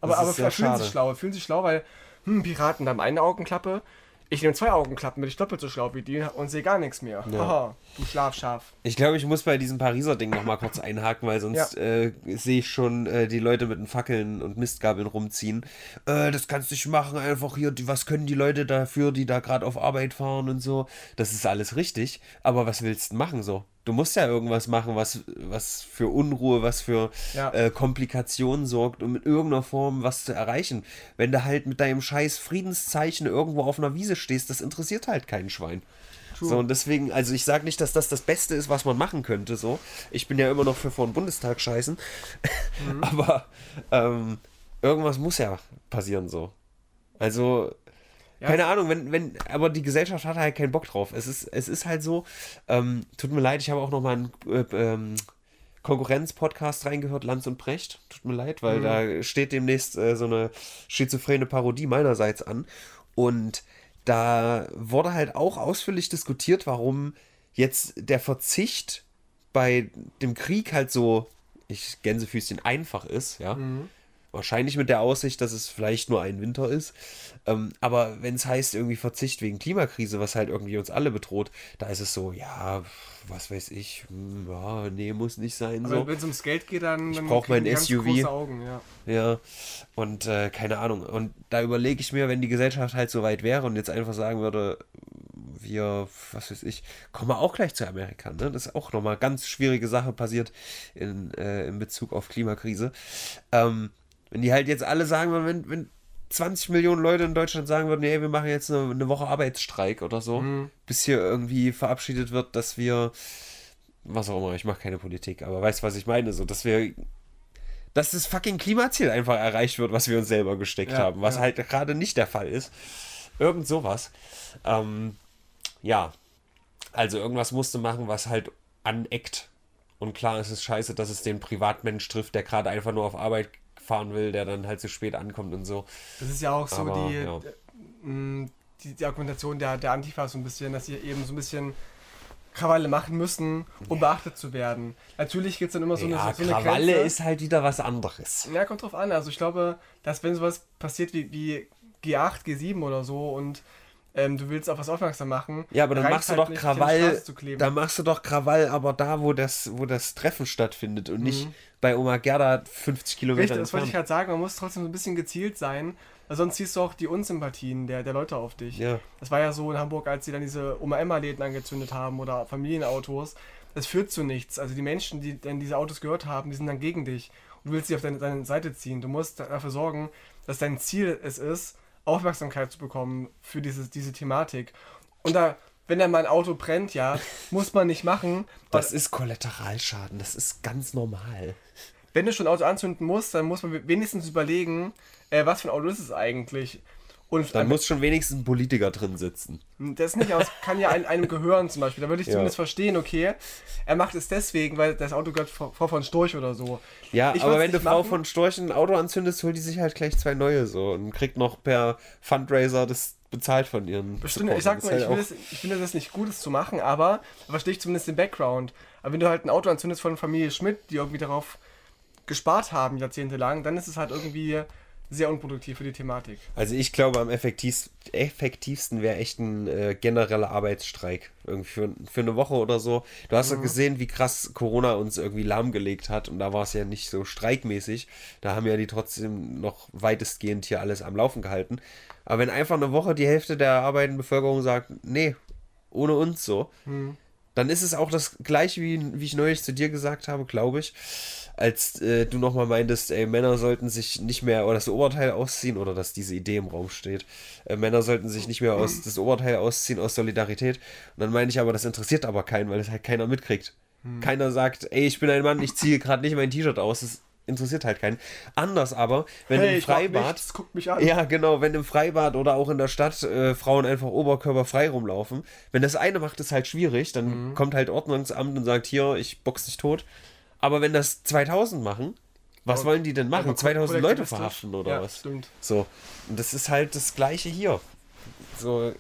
Aber, Das aber fühlen schade. sich schlau, fühlen sich schlau, weil hm, Piraten haben eine Augenklappe, ich nehme zwei Augenklappen, bin ich doppelt so schlau wie die und sehe gar nichts mehr. Ja. Du Schlafschaf. Ich glaube, ich muss bei diesem Pariser Ding nochmal kurz einhaken, weil sonst äh, sehe ich schon äh, die Leute mit den Fackeln und Mistgabeln rumziehen. Äh, das kannst du nicht machen, einfach hier, die, was können die Leute dafür, die da gerade auf Arbeit fahren und so. Das ist alles richtig, aber was willst du machen so? Du musst ja irgendwas machen, was, was für Unruhe, was für Ja. äh, Komplikationen sorgt, um in irgendeiner Form was zu erreichen. Wenn du halt mit deinem scheiß Friedenszeichen irgendwo auf einer Wiese stehst, das interessiert halt kein Schwein. So, und deswegen, also ich sage nicht, dass das das Beste ist, was man machen könnte, so. Ich bin ja immer noch für vor den Bundestag scheißen. Aber ähm, irgendwas muss ja passieren, so. Also, keine Ahnung, wenn, wenn, aber die Gesellschaft hat halt keinen Bock drauf. Es ist, es ist halt so, ähm, tut mir leid, ich habe auch noch mal einen äh, ähm, Konkurrenz-Podcast reingehört, Lanz und Precht. Tut mir leid, weil da steht demnächst äh, so eine schizophrene Parodie meinerseits an. Und da wurde halt auch ausführlich diskutiert, warum jetzt der Verzicht bei dem Krieg halt so, ich Gänsefüßchen einfach ist, ja. Wahrscheinlich mit der Aussicht, dass es vielleicht nur ein Winter ist. Ähm, aber wenn es heißt, irgendwie Verzicht wegen Klimakrise, was halt irgendwie uns alle bedroht, da ist es so, ja, was weiß ich, hm, ja, nee, muss nicht sein. Aber So. wenn es ums Geld geht, dann, dann brauch kriegen mein SUV. Augen, ja. Ja, und äh, keine Ahnung. Und da überlege ich mir, wenn die Gesellschaft halt so weit wäre und jetzt einfach sagen würde, wir, was weiß ich, kommen wir auch gleich zu Amerika. Ne? Das ist auch nochmal ganz schwierige Sache passiert in, äh, in Bezug auf Klimakrise. Ähm, wenn die halt jetzt alle sagen würden, wenn, wenn 20 Millionen Leute in Deutschland sagen würden, nee, wir machen jetzt eine, eine Woche Arbeitsstreik oder so, bis hier irgendwie verabschiedet wird, dass wir, was auch immer, ich mache keine Politik, aber weißt was ich meine, so, dass wir dass das fucking Klimaziel einfach erreicht wird, was wir uns selber gesteckt Ja, haben, was ja. halt gerade nicht der Fall ist. Irgend sowas. Ähm, ja, also irgendwas musste machen, was halt aneckt. Und klar ist es scheiße, dass es den Privatmensch trifft, der gerade einfach nur auf Arbeit fahren will, der dann halt zu spät ankommt und so. Das ist ja auch so Aber, die, ja. äh, mh, die, die Argumentation der, der Antifa so ein bisschen, dass sie eben so ein bisschen Krawalle machen müssen, um beachtet zu werden. Natürlich gibt es dann immer so ja, eine, so eine Krawalle Grenze. ist halt wieder was anderes. Ja, kommt drauf an. Also ich glaube, dass wenn sowas passiert wie, wie G8, G7 oder so und ähm, du willst auf was aufmerksam machen. Ja, aber dann machst du halt doch nicht, auf die Krawall, dann machst du doch Krawall, aber da, wo das, wo das Treffen stattfindet und nicht Mhm. bei Oma Gerda 50 Kilometer Richtig, das wollte ich gerade sagen, man muss trotzdem so ein bisschen gezielt sein, weil sonst siehst du auch die Unsympathien der, der Leute auf dich. Ja. Das war ja so in Hamburg, als sie dann diese Oma-Emma-Läden angezündet haben oder Familienautos. Das führt zu nichts. Also die Menschen, die dann diese Autos gehört haben, die sind dann gegen dich. Und du willst sie auf deine, deine Seite ziehen. Du musst dafür sorgen, dass dein Ziel es ist, Aufmerksamkeit zu bekommen für diese, diese Thematik. Und da, wenn dann mal ein Auto brennt, ja, muss man nicht machen. Das ist Kollateralschaden, das ist ganz normal. wenn du schon ein Auto anzünden musst, dann muss man wenigstens überlegen, äh, was für ein Auto ist es eigentlich. Und Dann muss schon wenigstens ein Politiker drin sitzen. das nicht, aber es kann ja ein, einem gehören zum Beispiel. Da würde ich Ja. zumindest verstehen, okay, er macht es deswegen, weil das Auto gehört vor, vor von Storch oder so. Ja, Ich aber wenn du Frau machen. von Storch ein Auto anzündest, holt die sich halt gleich zwei neue so und kriegt noch per Fundraiser das bezahlt von ihren. Bestimmt, ich sag ist ich, halt das, ich finde das nicht gut, das zu machen, aber da verstehe ich zumindest den Background. Aber wenn du halt ein Auto anzündest von Familie Schmidt, die irgendwie darauf gespart haben, jahrzehntelang, dann ist es halt irgendwie sehr unproduktiv für die Thematik. Also ich glaube, am effektivst, effektivsten wäre echt ein äh, genereller Arbeitsstreik. Irgendwie für, für eine Woche oder so. Du hast ja gesehen, wie krass Corona uns irgendwie lahmgelegt hat. Und da war es ja nicht so streikmäßig. Da haben ja die trotzdem noch weitestgehend hier alles am Laufen gehalten. Aber wenn einfach eine Woche die Hälfte der arbeitenden Bevölkerung sagt, nee, ohne uns so, dann ist es auch das gleiche, wie, wie ich neulich zu dir gesagt habe, glaube ich, als äh, du nochmal meintest, ey, Männer sollten sich nicht mehr oder das Oberteil ausziehen oder dass diese Idee im Raum steht. Äh, Männer sollten sich nicht mehr aus das Oberteil ausziehen aus Solidarität. Und dann meine ich aber, das interessiert aber keinen, weil das halt keiner mitkriegt. Keiner sagt, ey, ich bin ein Mann, ich ziehe gerade nicht mein T-Shirt aus. Das interessiert halt keinen. Anders aber, wenn im ich mach Freibad. nichts, guckt mich an. Ja, genau, wenn im Freibad oder auch in der Stadt äh, Frauen einfach oberkörperfrei rumlaufen. Wenn das eine macht, ist halt schwierig, dann Mhm. kommt halt Ordnungsamt und sagt, hier, ich box dich tot. Aber wenn das 2000 machen, was Aber- wollen die denn machen? aber 2000 Leute verhaften oder ja, was? Stimmt. So, und das ist halt das Gleiche hier. So,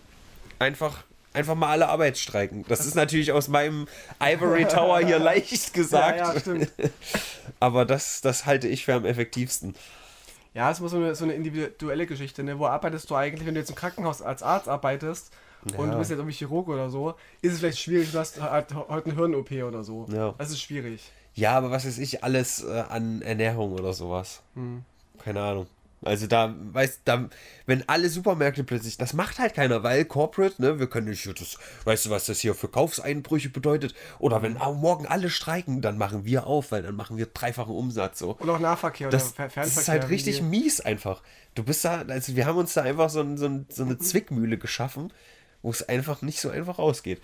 einfach, einfach mal alle Arbeitsstreiken. Das ist natürlich aus meinem Ivory Tower hier leicht gesagt. Ja, ja, stimmt. Aber das, das halte ich für am effektivsten. Ja, es muss so eine, so eine individuelle Geschichte, ne? Wo arbeitest du eigentlich, wenn du jetzt im Krankenhaus als Arzt arbeitest und Ja. du bist jetzt irgendwie Chirurg oder so, ist es vielleicht schwierig, du hast halt heute eine Hirn-OP oder so. Ja. Das ist schwierig. Ja, aber was weiß ich, alles äh, an Ernährung oder sowas. Hm. Keine Ahnung. Also da, weißt da, wenn alle Supermärkte plötzlich, das macht halt keiner, weil Corporate, ne, wir können nicht, das, weißt du, was das hier für Kaufseinbrüche bedeutet? Oder wenn morgen alle streiken, dann machen wir auf, weil dann machen wir dreifachen Umsatz so. Und auch Nahverkehr oder Das, das Fernverkehr. ist halt richtig die- mies einfach. Du bist da, also wir haben uns da einfach so, ein, so, ein, so eine Zwickmühle geschaffen, wo es einfach nicht so einfach ausgeht.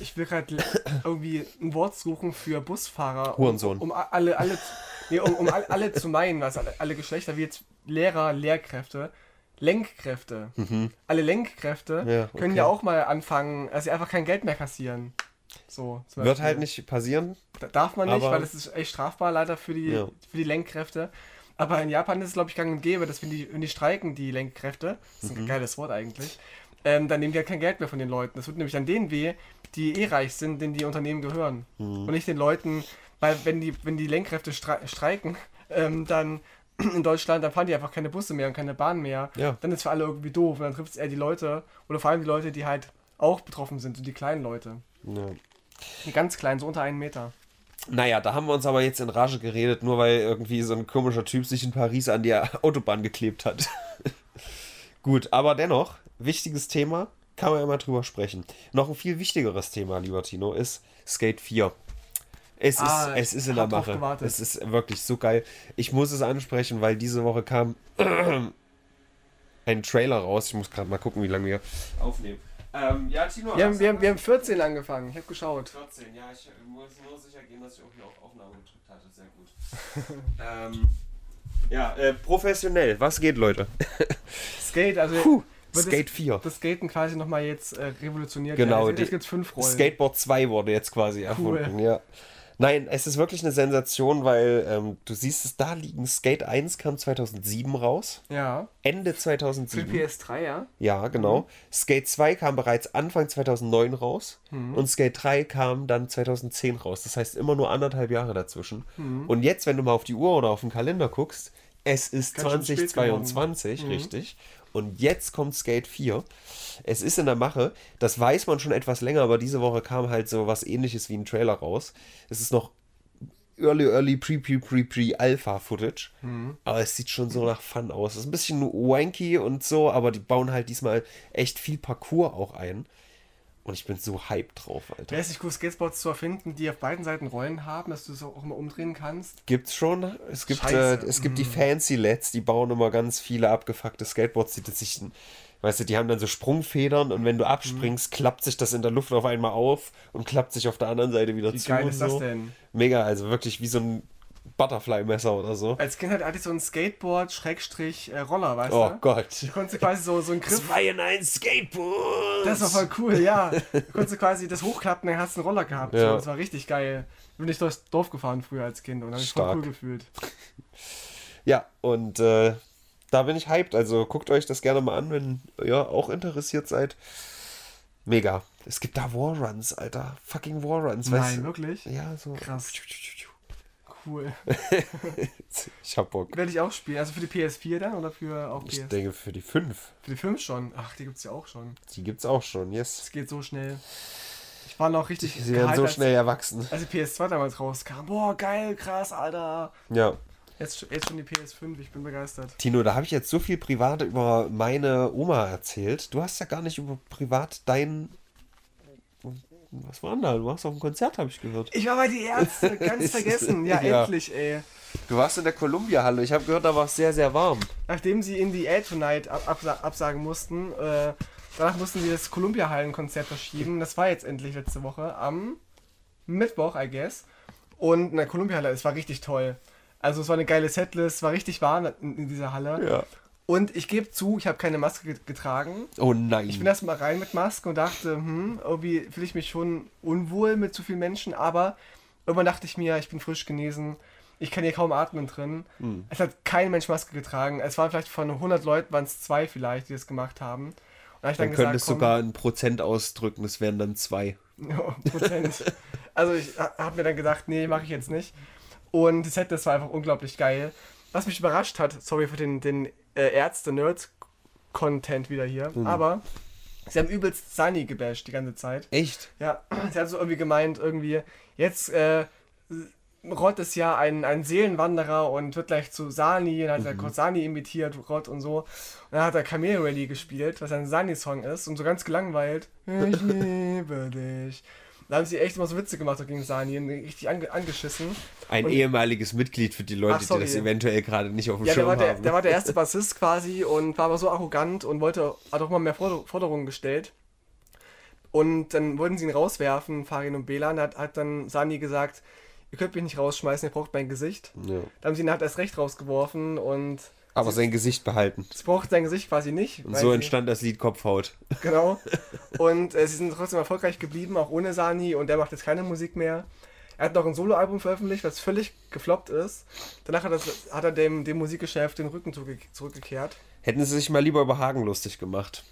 Ich will gerade irgendwie ein Wort suchen für Busfahrer. Hurensohn. Um, um alle, alle, nee, um, um alle, alle zu meinen, was alle, alle Geschlechter, wie jetzt Lehrer, Lehrkräfte, Lenkkräfte. Alle Lenkkräfte Mhm. Ja, können okay. ja auch mal anfangen, dass sie einfach kein Geld mehr kassieren. So, Wird halt nicht passieren. Da- Darf man nicht, weil es ist echt strafbar leider für die, Ja. für die Lenkkräfte. Aber in Japan ist es, glaube ich, gang und gäbe, dass wenn die, wenn die streiken, die Lenkkräfte, das ist Mhm. ein geiles Wort eigentlich, ähm, dann nehmen die halt kein Geld mehr von den Leuten. Das wird nämlich an denen weh, die eh reich sind, denen die Unternehmen gehören. Mhm. Und nicht den Leuten, weil wenn die, wenn die Lenkkräfte stre streiken, ähm, dann in Deutschland, dann fahren die einfach keine Busse mehr und keine Bahn mehr. Ja. Dann ist für alle irgendwie doof. Und dann trifft es eher die Leute, oder vor allem die Leute, die halt auch betroffen sind, so die kleinen Leute. Ja. Die ganz kleinen, so unter einen Meter. Naja, da haben wir uns aber jetzt in Rage geredet, nur weil irgendwie so ein komischer Typ sich in Paris an die Autobahn geklebt hat. Gut, aber dennoch, wichtiges Thema, kann man ja mal drüber sprechen. Noch ein viel wichtigeres Thema, lieber Tino, ist Skate 4. Es Ah, ist, es ist in der Mache. gewartet. Es ist wirklich so geil. Ich muss es ansprechen, weil diese Woche kam ein Trailer raus. Ich muss gerade mal gucken, wie lange wir aufnehmen. Ähm, ja, Tino, Wir haben, wir, haben, wir haben 14 angefangen, ich habe geschaut. 14, ja, ich muss nur sicher gehen, dass ich auch hier auf Aufnahme gedrückt hatte. Sehr gut. ähm, ja, äh, professionell. Was geht, Leute? Skate, also Puh, Skate das, 4. das Skaten quasi nochmal jetzt äh, revolutioniert. Genau, Ja, die- jetzt fünf Rollen. Skateboard 2 wurde jetzt quasi erfunden, ja. Nein, es ist wirklich eine Sensation, weil ähm, du siehst es da liegen. Skate 1 kam 2007 raus. Ja. Ende Für 2007. PS3, ja. Ja, genau. Skate 2 kam bereits Anfang 2009 raus Mhm. und Skate 3 kam dann 2010 raus. Das heißt immer nur anderthalb Jahre dazwischen. Mhm. Und jetzt, wenn du mal auf die Uhr oder auf den Kalender guckst, es ist Ganz schön spät 2022, richtig. Und jetzt kommt Skate 4. Es ist in der Mache. Das weiß man schon etwas länger, aber diese Woche kam halt so was ähnliches wie ein Trailer raus. Es ist noch Early, Early, Pre, Pre, Pre, Pre, Alpha Footage. Aber es sieht schon so nach Fun aus. Es ist ein bisschen wanky und so, aber die bauen halt diesmal echt viel Parcours auch ein. Und ich bin so hyped drauf, Alter. Wäre es nicht cool, Skateboards zu erfinden, die auf beiden Seiten Rollen haben, dass du es auch immer umdrehen kannst? Gibt's schon. Es gibt, äh, es gibt die Fancy Lets, die bauen immer ganz viele abgefuckte Skateboards, die das sich, weißt du, die haben dann so Sprungfedern und wenn du abspringst, klappt sich das in der Luft auf einmal auf und klappt sich auf der anderen Seite wieder Wie zu. geil und ist das so. denn? Mega, also wirklich wie so ein Butterfly-Messer oder so. Als Kind hatte ich so ein Skateboard, Schrägstrich, äh, Roller, weißt Oh du? Gott. Du konntest quasi so, so einen Griff. Zwei in ein Skateboard. Das war voll cool, ja. Du konntest quasi das hochklappen, dann hast du einen Roller gehabt. Ja. So, das war richtig geil. Bin ich durchs Dorf gefahren früher als Kind und habe mich voll cool gefühlt. Ja, und äh, da bin ich hyped. Also guckt euch das gerne mal an, wenn ihr auch interessiert seid. Mega. Es gibt da Warruns, Alter. Fucking Warruns. weißt Nein, du? wirklich? Ja, so. Krass. Cool. Ich hab Bock. Werde ich auch spielen. Also für die PS4 dann oder für auch Ich PS? denke für die 5. Für die 5 schon. Ach, die gibt's ja auch schon. Die gibt's auch schon, yes. Es geht so schnell. Ich war noch richtig Sie werden so als- schnell erwachsen. Als die PS2 damals rauskam. Boah, geil, krass, Alter. Ja. Jetzt, jetzt schon die PS5, ich bin begeistert. Tino, da habe ich jetzt so viel privat über meine Oma erzählt. Du hast ja gar nicht über privat dein. Was war denn da? Du warst auf dem Konzert, habe ich gehört. Ich war bei die Ärzte, ganz vergessen. Ja, Ja. endlich, ey. Du warst in der Columbia-Halle. Ich habe gehört, da war es sehr, sehr warm. Nachdem sie in die Air Tonight ab absa absagen mussten, äh, danach mussten sie das Columbia-Hallen-Konzert verschieben. Das war jetzt endlich letzte Woche am Mittwoch, I guess. Und in der Columbia-Halle, es war richtig toll. Also es war eine geile Setlist, es war richtig warm in, in dieser Halle. Ja. Und ich gebe zu, ich habe keine Maske ge- getragen. Oh nein. Ich bin erst mal rein mit Maske und dachte, hm, irgendwie fühle ich mich schon unwohl mit zu vielen Menschen, aber irgendwann dachte ich mir, ich bin frisch genesen, ich kann hier kaum atmen drin. Hm. Es hat kein Mensch Maske getragen. Es waren vielleicht von 100 Leuten, waren es zwei vielleicht, die das gemacht haben. Da Dann dann könnte es sogar in Prozent ausdrücken, es wären dann zwei. Ja, Prozent. also ich habe mir dann gedacht, nee, mache ich jetzt nicht. Und die Set, das war einfach unglaublich geil. Was mich überrascht hat, sorry für den, den äh, Ärzte-Nerd-Content wieder hier, Mhm. aber sie haben übelst Sunny gebasht die ganze Zeit. Echt? Ja, sie hat so irgendwie gemeint, irgendwie, jetzt äh, Rott ist ja ein, ein Seelenwanderer und wird gleich zu Sani, dann hat er kurz Sani imitiert, Rott und so. Und dann hat er Camel Rally gespielt, was ein Sani-Song ist und so ganz gelangweilt. Ich liebe dich. Da haben sie echt immer so Witze gemacht gegen Sani und richtig ange angeschissen. Ein Und- ehemaliges Mitglied für die Leute, Ach, die das eventuell gerade nicht auf dem Ja, der Schirm war der, haben. der war der erste Bassist quasi und war aber so arrogant und wollte, hat auch immer mehr Forder- Forderungen gestellt. Und dann wollten sie ihn rauswerfen, Farin und Belan, hat, hat dann Sani gesagt, ihr könnt mich nicht rausschmeißen, ihr braucht mein Gesicht. ja. Da haben sie ihn halt erst recht rausgeworfen und Aber sein Gesicht behalten. es braucht sein Gesicht quasi nicht. Und so sie- entstand das Lied Kopfhaut. Genau. Und äh, sie sind trotzdem erfolgreich geblieben, auch ohne Sani und der macht jetzt keine Musik mehr. Er hat noch ein Soloalbum veröffentlicht, was völlig gefloppt ist. Danach hat, das, hat er dem, dem Musikgeschäft den Rücken zurück, zurückgekehrt. Hätten sie sich mal lieber über Hagen lustig gemacht.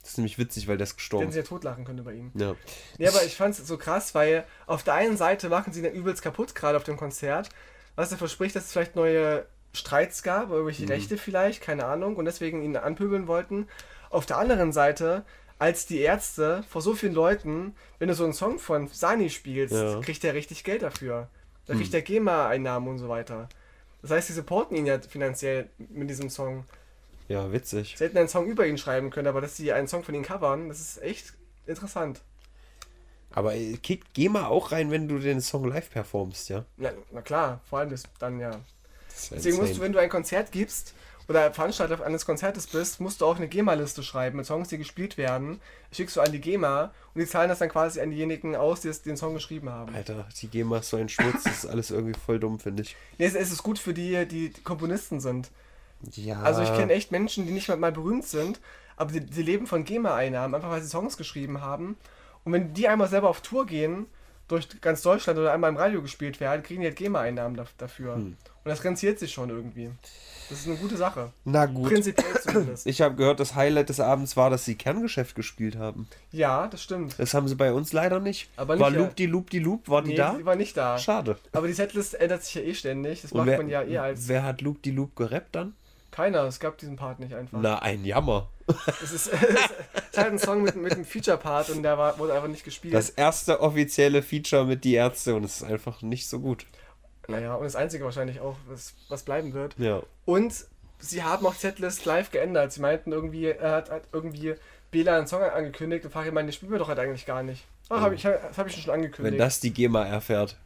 Das ist nämlich witzig, weil der ist gestorben. sie ja totlachen können über ihn. Ja. Ja, aber ich fand's so krass, weil auf der einen Seite machen sie ihn übelst kaputt, gerade auf dem Konzert, was er verspricht, dass es vielleicht neue Streits gab, über irgendwelche Rechte vielleicht, keine Ahnung, und deswegen ihn anpöbeln wollten. Auf der anderen Seite, als die Ärzte vor so vielen Leuten, wenn du so einen Song von Sani spielst, Ja. kriegt er richtig Geld dafür. Da kriegt er GEMA-Einnahmen und so weiter. Das heißt, die supporten ihn ja finanziell mit diesem Song. Ja, witzig. Sie hätten einen Song über ihn schreiben können, aber dass sie einen Song von ihm covern, das ist echt interessant. Aber äh, kick, geh mal auch rein, wenn du den Song live performst, ja? Ja, na klar, vor allem das dann ja. Das Deswegen musst du, wenn du ein Konzert gibst oder Veranstalter eines Konzertes bist, musst du auch eine GEMA-Liste schreiben mit Songs, die gespielt werden. Schickst du an die GEMA und die zahlen das dann quasi an diejenigen aus, die den Song geschrieben haben. Alter, die GEMA ist so ein Schmutz, das ist alles irgendwie voll dumm, finde ich. Nee, es, ist gut für die, die Komponisten sind. Ja. Also ich kenne echt Menschen, die nicht mal, mal berühmt sind, aber die, die leben von GEMA-Einnahmen, einfach weil sie Songs geschrieben haben. Und wenn die einmal selber auf Tour gehen, durch ganz Deutschland oder einmal im Radio gespielt werden, kriegen die halt GEMA-Einnahmen da, dafür. Hm. Und das rentiert sich schon irgendwie. Das ist eine gute Sache. Na gut. Prinzipiell zumindest. Ich habe gehört, das Highlight des Abends war, dass sie Kerngeschäft gespielt haben. Ja, das stimmt. Das haben sie bei uns leider nicht. Aber war nicht, ja. Loop die Loop die Loop, war die Nee, da? die war nicht da. Schade. Aber die Setlist ändert sich ja eh ständig. Das Und macht wer, man ja eh als wer hat Loop die Loop gerappt dann? keiner. Es gab diesen Part nicht einfach. Na, ein Jammer. Es ist, es ist halt ein Song mit, mit einem Feature-Part und der war, wurde einfach nicht gespielt. Das erste offizielle Feature mit Die Ärzte und es ist einfach nicht so gut. Naja, und das einzige wahrscheinlich auch, was, was bleiben wird. Ja. Und sie haben auch Setlist live geändert. Sie meinten irgendwie, er hat, hat irgendwie Bela einen Song angekündigt und Farid meinte, spielen wir doch halt eigentlich gar nicht. Ach, hab ich, das habe ich schon Wenn angekündigt. das die GEMA erfährt.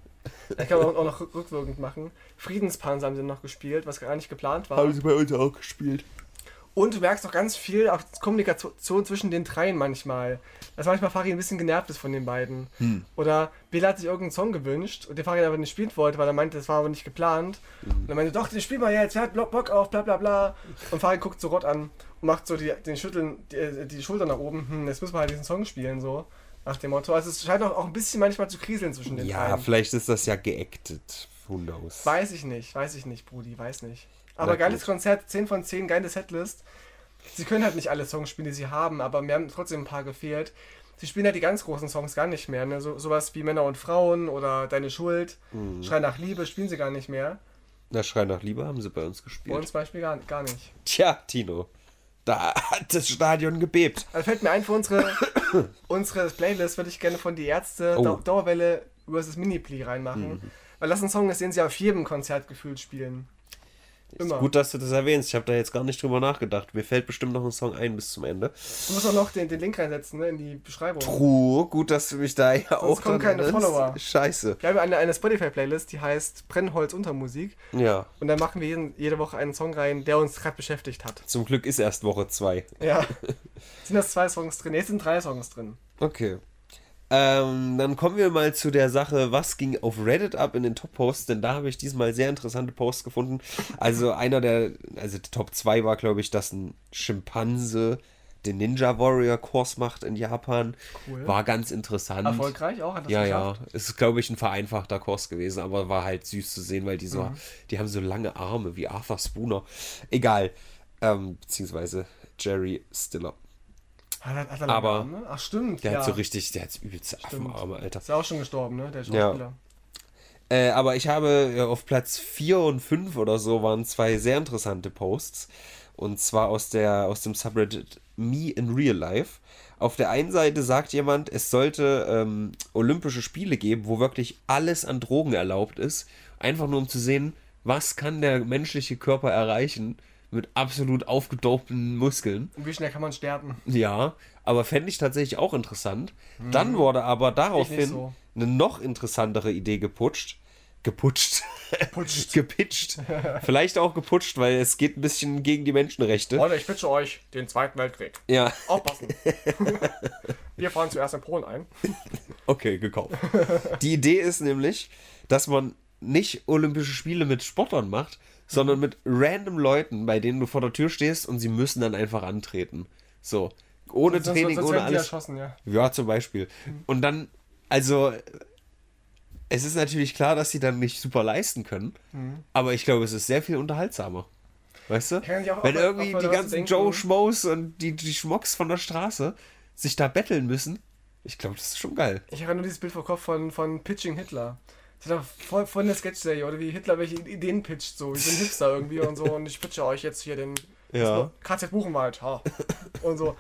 Ich kann man auch noch rückwirkend machen. Friedenspanzer haben sie noch gespielt, was gar nicht geplant war. sie bei uns auch gespielt. Und du merkst auch ganz viel auf Kommunikation zwischen den dreien manchmal. Dass manchmal Farid ein bisschen genervt ist von den beiden. Oder Bela hat sich irgendeinen Song gewünscht und den Farid aber nicht spielen wollte, weil er meinte, das war aber nicht geplant. Und er meinte, doch, den spielen wir jetzt, wer hat Bock auf, bla bla bla. Und Farid guckt so rot an und macht so die, den Schütteln, die, die Schulter nach oben. Hm, jetzt müssen wir halt diesen Song spielen, so. Nach dem Motto. Also es scheint auch, auch ein bisschen manchmal zu kriseln zwischen den Ja, dreien. vielleicht ist das ja geactet. Who knows? Weiß ich nicht, weiß ich nicht, Brudi, weiß nicht. Aber geiles Konzert, 10 von 10, geile Setlist. Sie können halt nicht alle Songs spielen, die sie haben, aber mir haben trotzdem ein paar gefehlt. Sie spielen halt die ganz großen Songs gar nicht mehr. Ne? So, sowas wie Männer und Frauen oder Deine Schuld, Mhm. Schrei nach Liebe spielen sie gar nicht mehr. Na, Schrei nach Liebe haben sie bei uns Bei gespielt. uns zum Beispiel gar, gar nicht. Tja, Tino. Da hat das Stadion gebebt. Also fällt mir ein, für unsere, unsere Playlist würde ich gerne von Die Ärzte Oh. Mhm. Dau Dauerwelle versus Mini-Pli reinmachen. Weil das ein Song ist, den sie auf jedem Konzert gefühlt spielen. Immer. Gut, dass du das erwähnst. Ich habe da jetzt gar nicht drüber nachgedacht. Mir fällt bestimmt noch ein Song ein bis zum Ende. Du musst auch noch den, den Link reinsetzen, ne, in die Beschreibung. True, gut, dass du mich da ja auch kommen dran keine. Follower. Scheiße. Wir haben eine, eine Spotify-Playlist, die heißt Brennholz unter Musik. Ja, Und da machen wir jeden, jede Woche einen Song rein, der uns gerade beschäftigt hat. zum Glück ist erst Woche 2. Ja. sind das zwei Songs drin? Jetzt sind drei Songs drin. Okay. Ähm, dann kommen wir mal zu der Sache, was ging auf Reddit ab in den Top-Posts, denn da habe ich diesmal sehr interessante Posts gefunden. Also einer der, also die Top 2 war, glaube ich, dass ein Schimpanse den Ninja Warrior Kurs macht in Japan. Cool. War ganz interessant. Erfolgreich auch, hat das Ja, geschafft. ja. Es ist, glaube ich, ein vereinfachter Kurs gewesen, aber war halt süß zu sehen, weil die so, Mhm. die haben so lange Arme wie Arthur Spooner. Egal. Ähm, beziehungsweise Jerry Stiller. Hat, er- hat er Aber Arme? Ach, stimmt. Der ja. hat so richtig, der hat übelste Affenarme, Alter. Ist ja auch schon gestorben, ne? Der Schauspieler. Äh, aber ich habe ja, auf Platz 4 und 5 oder so waren zwei sehr interessante Posts. Und zwar aus, der, aus dem Subreddit Me in Real Life. Auf der einen Seite sagt jemand, es sollte ähm, Olympische Spiele geben, wo wirklich alles an Drogen erlaubt ist. Einfach nur um zu sehen, was kann der menschliche Körper erreichen mit absolut aufgedopten Muskeln. Und wie schnell kann man sterben? Ja, aber fände ich tatsächlich auch interessant. Dann wurde aber daraufhin so. eine noch interessantere Idee geputscht. Geputscht. Putscht. Gepitcht. Vielleicht auch geputscht, weil es geht ein bisschen gegen die Menschenrechte. Leute, ich wünsche euch den Zweiten Weltkrieg. Ja, Aufpassen. Wir fahren zuerst in Polen ein. okay, gekauft. Die Idee ist nämlich, dass man nicht Olympische Spiele mit Sportlern macht, sondern mit random Leuten, bei denen du vor der Tür stehst und sie müssen dann einfach antreten. So. Ohne Sonst- Training, sonst ohne alles. erschossen, ja. Ja, zum Beispiel. Und dann, also, es ist natürlich klar, dass sie dann nicht super leisten können, aber ich glaube, es ist sehr viel unterhaltsamer. Weißt du? Wenn auf- irgendwie auf- die ganzen. Joe Schmoes und die, die Schmocks von der Straße sich da betteln müssen, ich glaube, das ist schon geil. Ich habe nur dieses Bild vor Kopf von, von Pitching Hitler. Das ist doch voll, voll eine Sketch-Serie, oder wie Hitler welche Ideen pitcht, so. Wir sind Hipster irgendwie und so und ich pitche euch jetzt hier den Ja. KZ Buchenwald, ha. Und so.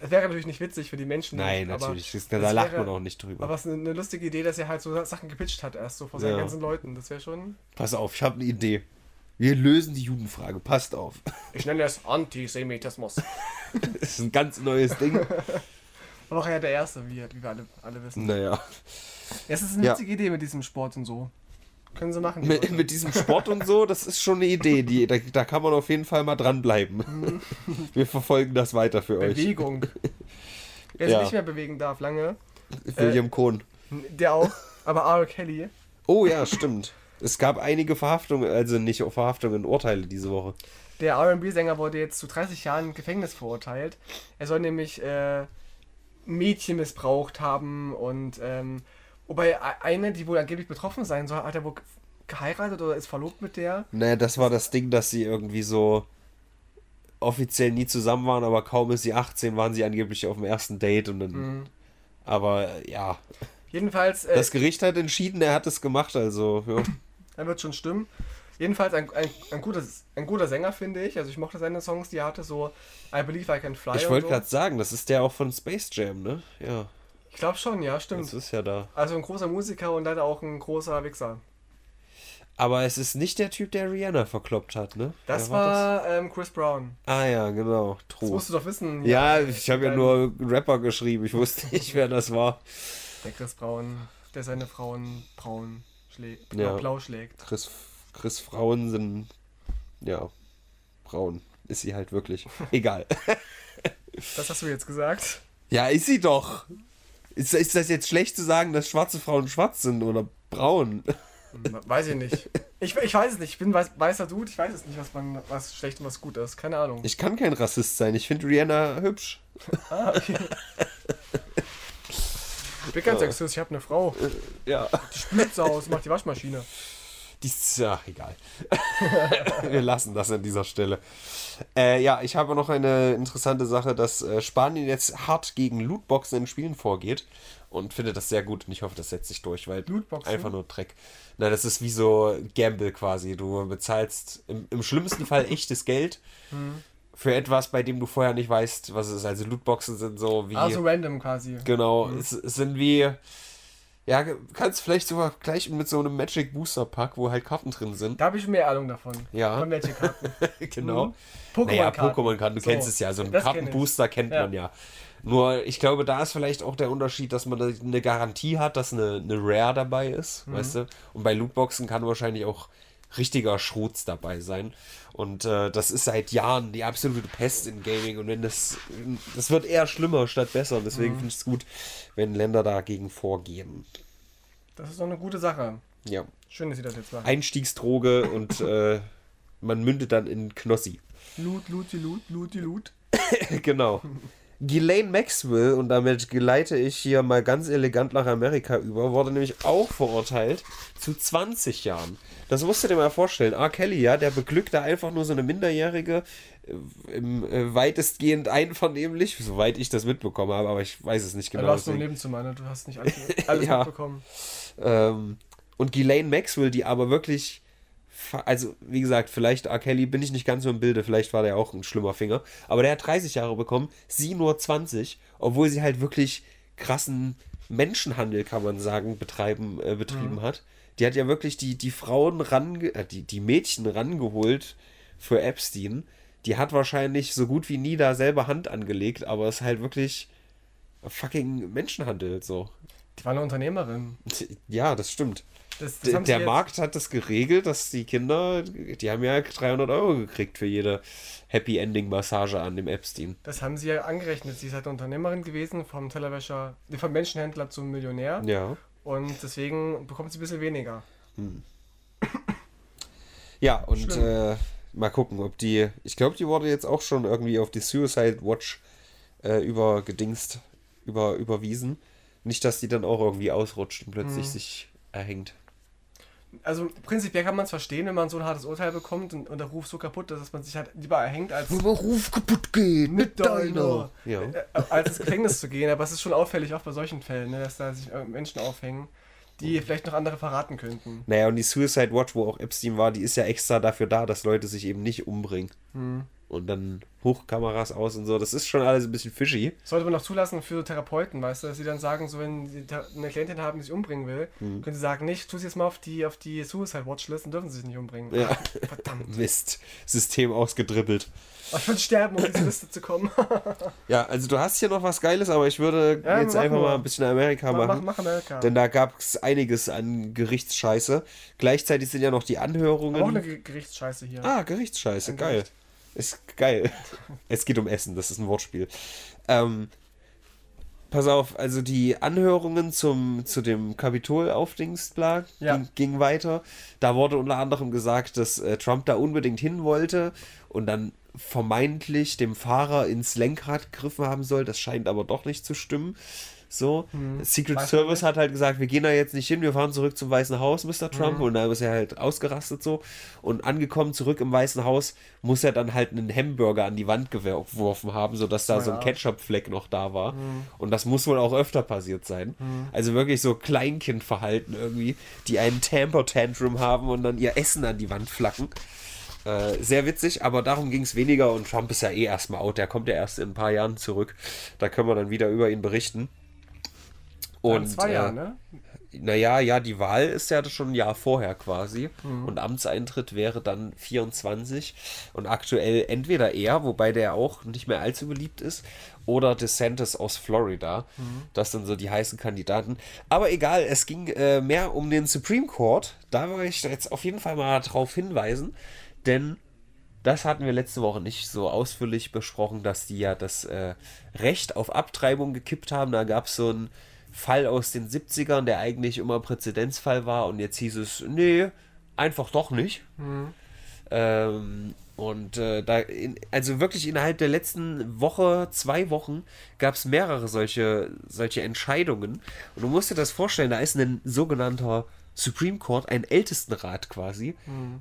Das wäre natürlich nicht witzig für die Menschen. Nein, natürlich. Das, das da lacht wäre- man auch nicht drüber. Aber es ist eine, eine lustige Idee, dass er halt so Sachen gepitcht hat, erst so vor seinen Ja. ganzen Leuten. Das wäre schon. Pass auf, ich habe eine Idee. Wir lösen die Judenfrage. Passt auf. Ich nenne es Antisemitismus. Das ist ein ganz neues Ding. Aber auch ja der Erste, wie, wie wir alle, alle wissen. Naja. Es ist eine Ja. witzige Idee mit diesem Sport und so. Können sie machen. die Mit, mit diesem Sport und so, das ist schon eine Idee. Die, da, da kann man auf jeden Fall mal dranbleiben. Mhm. Wir verfolgen das weiter für euch. Bewegung. Wer Ja. sich nicht mehr bewegen darf, lange, William Kohn. der auch. Aber R. Kelly, Oh ja, stimmt. Es gab einige Verhaftungen, also nicht Verhaftungen, Urteile diese Woche. der RB-Sänger, wurde jetzt zu 30 Jahren Gefängnis verurteilt. Er soll nämlich äh, Mädchen missbraucht haben und ähm, wobei e- eine, die wohl angeblich betroffen sein soll, hat er wohl geheiratet oder ist verlobt mit der. Naja, das war das Ding, dass sie irgendwie so offiziell nie zusammen waren, aber kaum ist sie 18, waren sie angeblich auf dem ersten Date und dann. Mhm. Aber ja, Jedenfalls, äh, das Gericht hat entschieden, er hat es gemacht, also ja. er wird schon stimmen. Jedenfalls ein, ein, ein, gutes, ein guter Sänger, finde ich. Also ich mochte seine Songs, die er hatte, so I Believe I Can Fly Ich wollte so. gerade sagen, das ist der auch von Space Jam, ne? Ja, Ich glaube schon, ja, das stimmt. ist ja da. Also ein großer Musiker und leider auch ein großer Wichser. Aber es ist nicht der Typ, der Rihanna verkloppt hat, ne? Das Wer war ähm, Chris Brown. das? Ah ja, genau. Das True. musst du doch wissen. Ja, ich habe ja nur Rapper geschrieben. Ich wusste nicht, wer das war. Der Chris Brown, der seine Frauen braun schlägt. Ja. Blau schlägt. Chris, Chris Frauen sind, ja, braun. Ist sie halt wirklich. Egal. Das hast du jetzt gesagt. Ja, ist sie doch. Ist, ist das jetzt schlecht zu sagen, dass schwarze Frauen schwarz sind oder braun? Hm, Weiß ich nicht. Ich, ich weiß es nicht. Ich bin weiß, weißer Dude. Ich weiß es nicht, was man was schlecht und was gut ist. Keine Ahnung. Ich kann kein Rassist sein. Ich finde Rihanna hübsch. ah, okay. Ich bin ganz sexist. Ich habe eine Frau. Ja. Die spült so aus, macht die Waschmaschine. Die ist, ja, egal. Wir lassen das an dieser Stelle. Äh, ja, ich habe noch eine interessante Sache, dass äh, Spanien jetzt hart gegen Lootboxen in Spielen vorgeht und finde das sehr gut und ich hoffe, das setzt sich durch, weil Lootboxen? einfach nur Dreck. Na, das ist wie so Gamble quasi. Du bezahlst im, im schlimmsten Fall echtes Geld Hm. für etwas, bei dem du vorher nicht weißt, was es ist. Also Lootboxen sind so wie. Also random quasi. Genau, es, es sind wie. Ja, kannst vielleicht sogar gleich mit so einem Magic Booster Pack, wo halt Karten drin sind. Da habe ich mehr Ahnung davon. Ja. Von welche Karten. genau. Mhm. Naja, Pokémon-Karten. Pokémon-Karten, du So, kennst es ja. So einen das kenn. Kartenbooster kennt Ja. man ja. Nur, ich glaube, da ist vielleicht auch der Unterschied, dass man eine Garantie hat, dass eine, eine Rare dabei ist, Mhm. weißt du? Und bei Lootboxen kann wahrscheinlich auch richtiger Schrotz dabei sein. Und äh, das ist seit Jahren die absolute Pest in Gaming. Und wenn das, das wird eher schlimmer statt besser. Und Mhm. deswegen finde ich es gut, wenn Länder dagegen vorgehen. Das ist doch eine gute Sache. Ja. Schön, dass sie das jetzt machen. Einstiegsdroge und äh, man mündet dann in Knossi. Loot, Loot, Loot, Loot, Loot. genau. Ghislaine Maxwell, und damit geleite ich hier mal ganz elegant nach Amerika über, wurde nämlich auch verurteilt zu 20 Jahren. Das musst du dir mal vorstellen. R. Kelly, ja, der beglückt da einfach nur so eine Minderjährige, äh, im, äh, weitestgehend einvernehmlich, soweit ich das mitbekommen habe, aber ich weiß es nicht Genau, du hast nur im deswegen. Nebenzimmer, ne? Du hast nicht alles, alles Ja. mitbekommen. Ähm, und Ghislaine Maxwell, die aber wirklich, also wie gesagt, vielleicht R. Kelly bin ich nicht ganz so im Bilde, vielleicht war der auch ein schlimmer Finger, aber der hat 30 Jahre bekommen, sie nur 20, obwohl sie halt wirklich krassen Menschenhandel, kann man sagen, betreiben, äh, betrieben hat. Die hat ja wirklich die, die Frauen range, äh, die, die Mädchen rangeholt für Epstein. Die hat wahrscheinlich so gut wie nie da selber Hand angelegt, aber es ist halt wirklich fucking Menschenhandel so. Die war eine Unternehmerin. Ja, das stimmt. Das, das Der, Markt hat das geregelt, dass die Kinder, die haben ja 300 Euro gekriegt für jede Happy Ending Massage an dem Epstein. Das haben sie ja angerechnet. Sie ist halt Unternehmerin gewesen, vom Tellerwäscher, vom Menschenhändler zum Millionär. Ja. Und deswegen bekommt sie ein bisschen weniger. Ja, und äh, mal gucken, ob die, ich glaube, die wurde jetzt auch schon irgendwie auf die Suicide Watch äh, übergedingst, über, überwiesen. Nicht, dass die dann auch irgendwie ausrutscht und plötzlich Mhm. sich erhängt. Also prinzipiell kann man es verstehen, wenn man so ein hartes Urteil bekommt und, und der Ruf so kaputt ist, dass man sich halt lieber erhängt, als Ruf kaputt gehen mit deiner. Ja. Äh, als ins Gefängnis zu gehen. Aber es ist schon auffällig, auch bei solchen Fällen, ne, dass da sich äh, Menschen aufhängen. die vielleicht noch andere verraten könnten. Naja, und die Suicide Watch, wo auch Epstein war, die ist ja extra dafür da, dass Leute sich eben nicht umbringen. Und dann Hochkameras aus und so. Das ist schon alles ein bisschen fishy. Sollte man noch zulassen für Therapeuten, weißt du, dass sie dann sagen, so wenn sie eine Klientin haben, die sich umbringen will, Mhm. können sie sagen, nicht, tu sie jetzt mal auf die, auf die Suicide Watchlist, dann dürfen sie sich nicht umbringen. Ja. Verdammt. Mist. System ausgedribbelt. Ich würde sterben, um auf diese Liste zu kommen. Ja, also du hast hier noch was Geiles, aber ich würde Ja, jetzt einfach mal ein bisschen Amerika mach, machen. mach Amerika. Denn da gab es einiges an Gerichtsscheiße. Gleichzeitig sind ja noch die Anhörungen. Aber auch eine Ge- Gerichtsscheiße hier. Ah, Gerichtsscheiße, geil. Gericht. Ist geil. es geht um Essen, das ist ein Wortspiel. Ähm, pass auf, also die Anhörungen zum, zu dem Kapitol-Aufdings bla, Ja. ging, ging weiter. Da wurde unter anderem gesagt, dass äh, Trump da unbedingt hin wollte und dann vermeintlich dem Fahrer ins Lenkrad gegriffen haben soll. Das scheint aber doch nicht zu stimmen. So, Secret Weiß Service hat halt gesagt, wir gehen da jetzt nicht hin, wir fahren zurück zum Weißen Haus, Mr. Trump. Und da ist er halt ausgerastet so. Und angekommen zurück im Weißen Haus, muss er dann halt einen Hamburger an die Wand geworfen haben, sodass da Mein so ein. Ketchup-Fleck noch da war. Und das muss wohl auch öfter passiert sein. Also wirklich so Kleinkindverhalten irgendwie, die einen Tamper-Tantrum haben und dann ihr Essen an die Wand flacken. Äh, sehr witzig, aber darum ging es weniger und Trump ist ja eh erstmal out. Der kommt ja erst in ein paar Jahren zurück. Da können wir dann wieder über ihn berichten. Und, zwei äh, Jahren, ne? Naja, ja, die Wahl ist ja schon ein Jahr vorher quasi. Mhm. Und Amtseintritt wäre dann 24. Und aktuell entweder er, wobei der auch nicht mehr allzu beliebt ist, oder DeSantis aus Florida. Mhm. Das sind so die heißen Kandidaten. Aber egal, es ging äh, mehr um den Supreme Court. Da will ich jetzt auf jeden Fall mal drauf hinweisen. Denn das hatten wir letzte Woche nicht so ausführlich besprochen, dass die ja das äh, Recht auf Abtreibung gekippt haben. Da gab es so einen Fall aus den 70ern, der eigentlich immer Präzedenzfall war und jetzt hieß es, nee, einfach doch nicht. Ähm, und äh, da, in, also wirklich innerhalb der letzten Woche, zwei Wochen, gab es mehrere solche, solche Entscheidungen. Und du musst dir das vorstellen, da ist ein sogenannter Supreme Court, ein Ältestenrat quasi,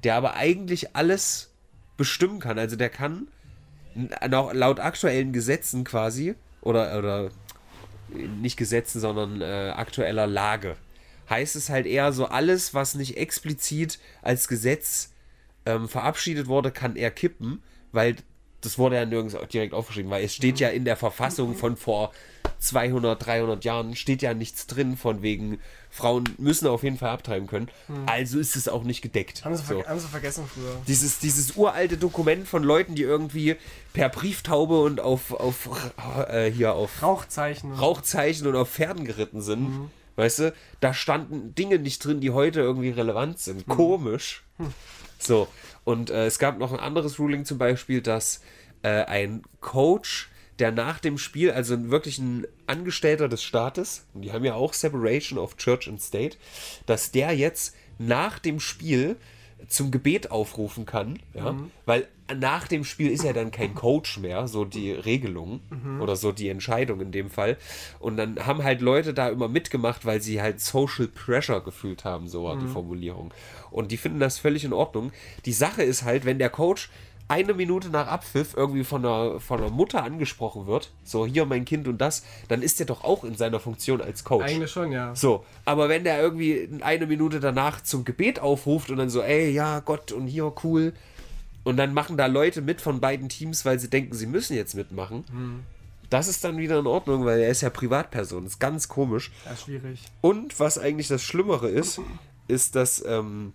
der aber eigentlich alles bestimmen kann. Also der kann laut aktuellen Gesetzen quasi, oder, oder nicht Gesetzen, sondern äh, aktueller Lage, heißt es halt eher so, alles, was nicht explizit als Gesetz ähm, verabschiedet wurde, kann er kippen, weil das wurde ja nirgends direkt aufgeschrieben, weil es steht ja in der Verfassung von vor 200, 300 Jahren, steht ja nichts drin von wegen, Frauen müssen auf jeden Fall abtreiben können, also ist es auch nicht gedeckt. Haben sie, So. haben sie vergessen früher. Dieses, dieses uralte Dokument von Leuten, die irgendwie per Brieftaube und auf, auf äh, hier auf Rauchzeichen. Rauchzeichen und auf Pferden geritten sind. Weißt du, da standen Dinge nicht drin, die heute irgendwie relevant sind. Komisch. So, und äh, es gab noch ein anderes Ruling zum Beispiel, dass äh, ein Coach, der nach dem Spiel, also wirklich ein Angestellter des Staates, und die haben ja auch Separation of Church and State, dass der jetzt nach dem Spiel zum Gebet aufrufen kann, ja, weil nach dem Spiel ist er dann kein Coach mehr, so die Regelung oder so die Entscheidung in dem Fall. Und dann haben halt Leute da immer mitgemacht, weil sie halt Social Pressure gefühlt haben, so war die Formulierung. Und die finden das völlig in Ordnung. Die Sache ist halt, wenn der Coach eine Minute nach Abpfiff irgendwie von einer, von einer Mutter angesprochen wird, so hier mein Kind und das, dann ist er doch auch in seiner Funktion als Coach. Eigentlich schon, ja. So, aber wenn der irgendwie eine Minute danach zum Gebet aufruft und dann so, ey, ja, Gott und hier, cool. Und dann machen da Leute mit von beiden Teams, weil sie denken, sie müssen jetzt mitmachen. Das ist dann wieder in Ordnung, weil er ist ja Privatperson. Das ist ganz komisch. Ja, schwierig. Und was eigentlich das Schlimmere ist, ist, dass ähm,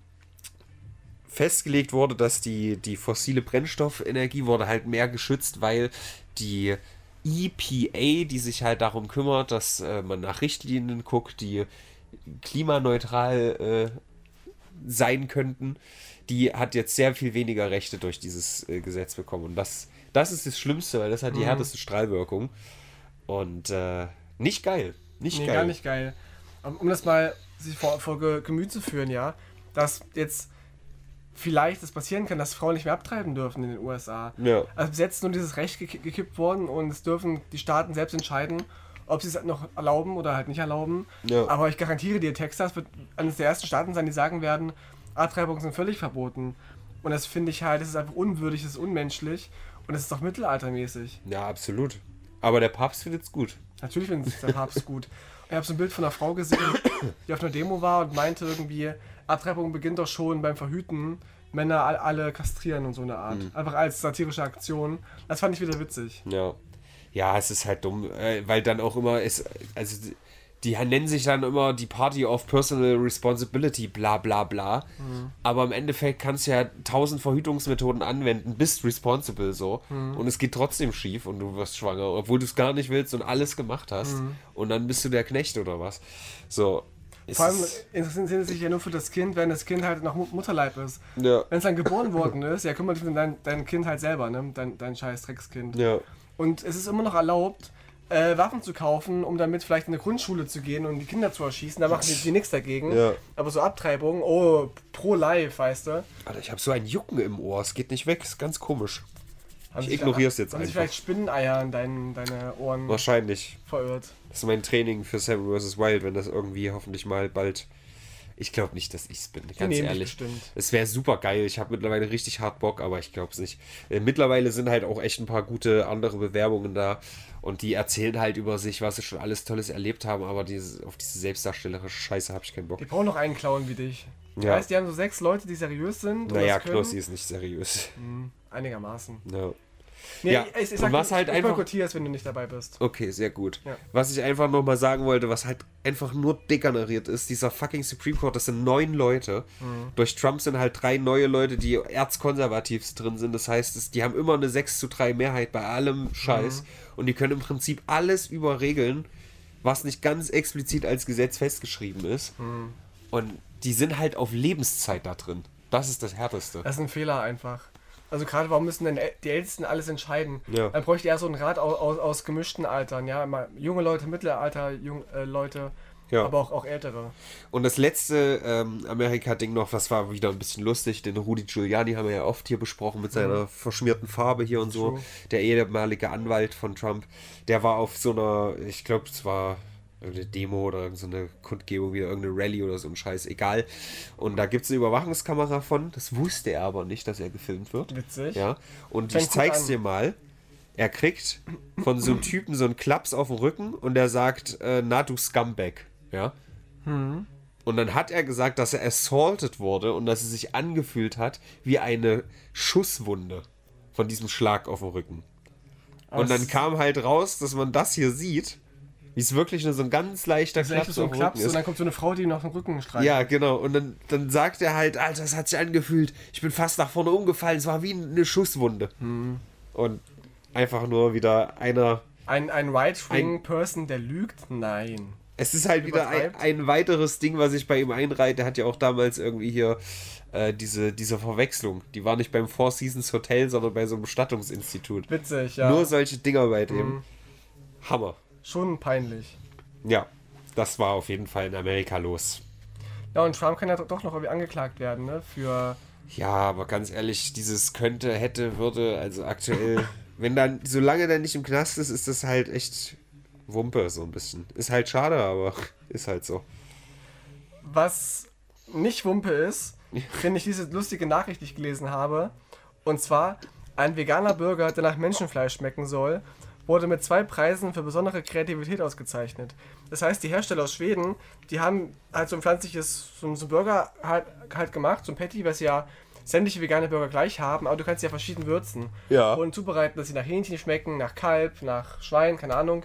festgelegt wurde, dass die, die fossile Brennstoffenergie wurde halt mehr geschützt, weil die EPA, die sich halt darum kümmert, dass äh, man nach Richtlinien guckt, die klimaneutral äh, sein könnten, die hat jetzt sehr viel weniger Rechte durch dieses äh, Gesetz bekommen. Und das, das ist das Schlimmste, weil das hat die härteste Strahlwirkung. Und äh, nicht geil. Nicht Nee, geil. gar nicht geil. Um, um das mal sich vor, vor Ge- Gemüt zu führen, ja, dass jetzt vielleicht es passieren kann, dass Frauen nicht mehr abtreiben dürfen in den USA. Ja. Also bis jetzt ist nur dieses Recht gek gekippt worden und es dürfen die Staaten selbst entscheiden, ob sie es noch erlauben oder halt nicht erlauben. Ja. Aber ich garantiere dir, Texas wird eines der ersten Staaten sein, die sagen werden, Abtreibungen sind völlig verboten. Und das finde ich halt, das ist einfach unwürdig, das ist unmenschlich und das ist doch mittelaltermäßig. Ja, absolut. Aber der Papst findet's gut. Natürlich findet der Papst gut. Ich habe so ein Bild von einer Frau gesehen, die auf einer Demo war und meinte irgendwie, Abtreibung beginnt doch schon beim Verhüten. Männer all- alle kastrieren und so eine Art. Mhm. Einfach als satirische Aktion. Das fand ich wieder witzig. Ja. Ja, es ist halt dumm, äh, weil dann auch immer es, also die, nennen sich dann immer die Party of Personal Responsibility, bla bla bla. Aber im Endeffekt kannst du ja tausend Verhütungsmethoden anwenden, bist responsible so. Und es geht trotzdem schief und du wirst schwanger, obwohl du es gar nicht willst und alles gemacht hast. Und dann bist du der Knecht oder was. So. Vor allem ist- interessieren sie sich ja nur für das Kind, wenn das Kind halt noch Mu- Mutterleib ist. Ja. Wenn es dann geboren worden ist, ja, kümmere dich um dein, dein Kind halt selber, ne? Dein, dein scheiß Dreckskind. Ja. Und es ist immer noch erlaubt, äh, Waffen zu kaufen, um damit vielleicht in eine Grundschule zu gehen und die Kinder zu erschießen. Da machen die, die nichts dagegen. Ja. Aber so Abtreibung, oh, pro life, weißt du. Alter, ich habe so ein Jucken im Ohr, es geht nicht weg, ist ganz komisch. Haben Ich ignoriere es jetzt haben sich einfach. vielleicht Spinneneier in dein, deine Ohren Wahrscheinlich. verirrt. Das ist mein Training für Seven vs. Wild, wenn das irgendwie hoffentlich mal bald. Ich glaube nicht, dass ich es bin, ganz dich ehrlich. bestimmt. Es wäre super geil. Ich habe mittlerweile richtig hart Bock, aber ich glaube es nicht. Äh, mittlerweile sind halt auch echt ein paar gute andere Bewerbungen da und die erzählen halt über sich, was sie schon alles Tolles erlebt haben, aber diese, auf diese selbstdarstellerische Scheiße habe ich keinen Bock. Die brauchen noch einen Clown wie dich. Ja. Weißt, die haben so sechs Leute, die seriös sind. und Naja. Knossi ist nicht seriös. Einigermaßen. Ja. Nee, Ja, ich, ich und sag, was halt ich einfach- boykottiere es, wenn du nicht dabei bist. Okay, sehr gut. Ja. Was ich einfach nochmal sagen wollte, was halt einfach nur degeneriert ist, dieser fucking Supreme Court, das sind neun Leute. Mhm. Durch Trump sind halt drei neue Leute, die erzkonservativ drin sind. Das heißt, es, die haben immer eine 6 zu 3 Mehrheit bei allem Scheiß. Mhm. Und die können im Prinzip alles überregeln, was nicht ganz explizit als Gesetz festgeschrieben ist. Mhm. Und die sind halt auf Lebenszeit da drin. Das ist das Härteste. Das ist ein Fehler einfach. Also gerade, warum müssen denn die Ältesten alles entscheiden? Ja. Dann bräuchte eher so ein Rat aus, aus, aus gemischten Altern, ja. Mal junge Leute, Mittelalter, jung, äh, Leute, Ja. aber auch, auch ältere. Und das letzte ähm, Amerika-Ding noch, das war wieder ein bisschen lustig, den Rudi Giuliani haben wir ja oft hier besprochen mit seiner verschmierten Farbe hier und so. True. Der ehemalige Anwalt von Trump, der war auf so einer, ich glaube, es war irgendeine Demo oder irgendeine so eine Kundgebung, wieder irgendeine Rallye oder so ein Scheiß, egal. Und da gibt es eine Überwachungskamera von, das wusste er aber nicht, dass er gefilmt wird. Witzig. Ja, und Fängt ich zeig's an. dir mal. Er kriegt von so einem Typen so einen Klaps auf den Rücken und der sagt, äh, na du Scumbag. Ja. Und dann hat er gesagt, dass er assaulted wurde und dass es sich angefühlt hat wie eine Schusswunde von diesem Schlag auf den Rücken. Und dann kam halt raus, dass man das hier sieht, wie es wirklich nur so ein ganz leichter Das ist echt Klaps so auf ein Klaps Rücken und ist. dann kommt so eine Frau, die ihm noch den Rücken streicht. Ja, genau. Und dann, dann sagt er halt, Alter, es hat sich angefühlt. Ich bin fast nach vorne umgefallen. Es war wie eine Schusswunde. Hm. Und einfach nur wieder einer. Ein, ein Right-Wing-Person, der lügt? Nein. Es ist halt wieder ein, ein weiteres Ding, was ich bei ihm einreiht. Der hat ja auch damals irgendwie hier äh, diese, diese Verwechslung. Die war nicht beim Four Seasons Hotel, sondern bei so einem Bestattungsinstitut. Witzig, ja. Nur solche Dinger bei dem. Hm. Hammer. Schon peinlich. Ja, das war auf jeden Fall in Amerika los. Ja, und Trump kann ja doch noch irgendwie angeklagt werden, ne? Für. Ja, aber ganz ehrlich, dieses könnte, hätte, würde, also aktuell, wenn dann, solange der nicht im Knast ist, ist das halt echt Wumpe, so ein bisschen. Ist halt schade, aber ist halt so. Was nicht Wumpe ist, finde ich diese lustige Nachricht, die ich gelesen habe. Und zwar, ein veganer Burger, der nach Menschenfleisch schmecken soll, wurde mit zwei Preisen für besondere Kreativität ausgezeichnet. Das heißt, die Hersteller aus Schweden, die haben halt so ein pflanzliches, so ein Burger halt, halt gemacht, so ein Patty, was ja sämtliche vegane Burger gleich haben, aber du kannst sie ja verschieden würzen. Ja. Und zubereiten, dass sie nach Hähnchen schmecken, nach Kalb, nach Schwein, keine Ahnung.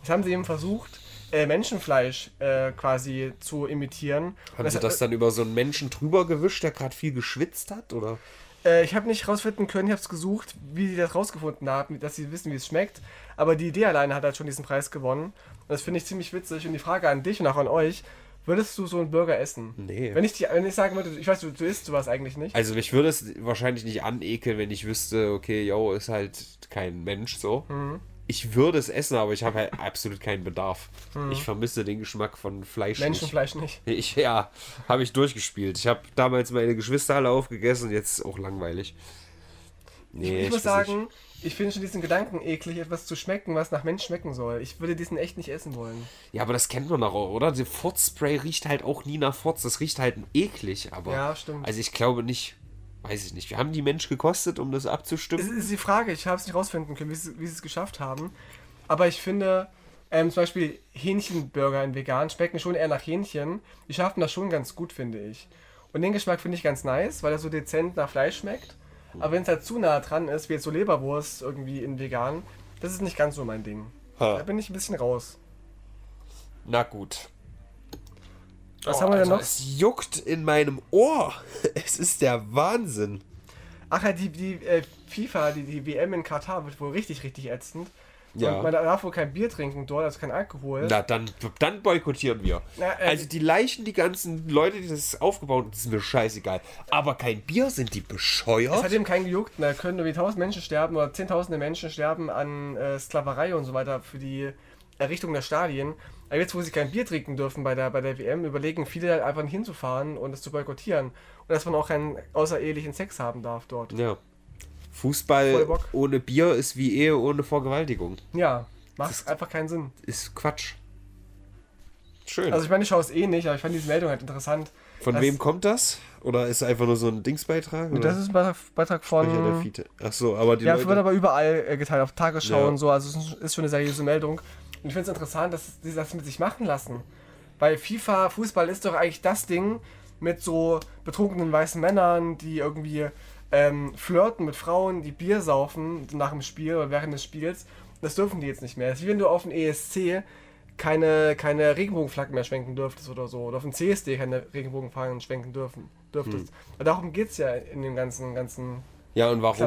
Das haben sie eben versucht, äh, Menschenfleisch äh, quasi zu imitieren. Haben Und sie das dann über so einen Menschen drüber gewischt, der gerade viel geschwitzt hat, oder? Äh, ich habe nicht rausfinden können, ich habe es gesucht, wie sie das rausgefunden haben, dass sie wissen, wie es schmeckt. Aber die Idee alleine hat halt schon diesen Preis gewonnen. Und das finde ich ziemlich witzig. Und die Frage an dich und auch an euch: Würdest du so einen Burger essen? Nee. Wenn ich, die, wenn ich sagen würde, ich weiß, du, du isst sowas eigentlich nicht. Also mich würde es wahrscheinlich nicht anekeln, wenn ich wüsste, okay, yo, ist halt kein Mensch so. Ich würde es essen, aber ich habe halt absolut keinen Bedarf. Ich vermisse den Geschmack von Fleisch. nicht. Menschenfleisch nicht. Ich, ja, habe ich durchgespielt. Ich habe damals meine Geschwister alle aufgegessen, jetzt auch langweilig. Nee, ich muss weiß nicht. sagen, ich finde schon diesen Gedanken eklig, etwas zu schmecken, was nach Mensch schmecken soll. Ich würde diesen echt nicht essen wollen. Ja, aber das kennt man doch auch, oder? Der Furzspray riecht halt auch nie nach Furz. Das riecht halt eklig, aber. Ja, stimmt. Also ich glaube nicht. Weiß ich nicht. Wir haben die Mensch gekostet, um das abzustimmen. ist die Frage, ich habe es nicht rausfinden können, wie sie, wie sie es geschafft haben. Aber ich finde, ähm, zum Beispiel Hähnchenburger in vegan schmecken schon eher nach Hähnchen. Die schaffen das schon ganz gut, finde ich. Und den Geschmack finde ich ganz nice, weil er so dezent nach Fleisch schmeckt. Aber wenn es halt zu nah dran ist, wie jetzt so Leberwurst irgendwie in vegan, das ist nicht ganz so mein Ding. Ha. Da bin ich ein bisschen raus. Na gut. Was haben wir denn noch? Es juckt in meinem Ohr. Es ist der Wahnsinn. Ach ja, die, die äh, FIFA, die, die WM in Katar wird wohl richtig, richtig ätzend. Ja. Und man darf wohl kein Bier trinken dort, also kein Alkohol. Na, dann, dann boykottieren wir. Na, äh, also die Leichen, die ganzen Leute, die das aufgebaut haben, das ist mir scheißegal. Aber kein Bier, sind die Es hat bescheuert? eben keinen gejuckt. Da können irgendwie tausend Menschen sterben oder zehntausende Menschen sterben an äh, Sklaverei und so weiter für die Errichtung der Stadien. Aber jetzt, wo sie kein Bier trinken dürfen bei der, bei der WM, überlegen viele halt einfach hinzufahren und es zu boykottieren. Und dass man auch keinen außerehelichen Sex haben darf dort. Ja. Fußball ohne Bier ist wie Ehe ohne Vergewaltigung. Ja, macht einfach keinen Sinn. Ist Quatsch. Schön. Also ich meine, ich schaue es eh nicht, aber ich fand diese Meldung halt interessant. Von das- wem kommt das? Oder ist es einfach nur so ein Dingsbeitrag? Das ist ein Beitrag, von... Ach so, aber die Ja, es wird Leute... aber überall äh, geteilt, auf Tagesschau Ja. und so, also es ist schon eine seriöse Meldung. Und ich finde es interessant, dass sie das mit sich machen lassen. Weil FIFA, Fußball ist doch eigentlich das Ding mit so betrunkenen weißen Männern, die irgendwie ähm, flirten mit Frauen, die Bier saufen nach dem Spiel oder während des Spiels. Das dürfen die jetzt nicht mehr. Es ist wie wenn du auf dem ESC keine, keine Regenbogenflaggen mehr schwenken dürftest oder so. Oder auf dem CSD keine Regenbogenflaggen schwenken dürfen, dürftest. Und darum geht es ja in dem ganzen, ganzen Ja, und warum?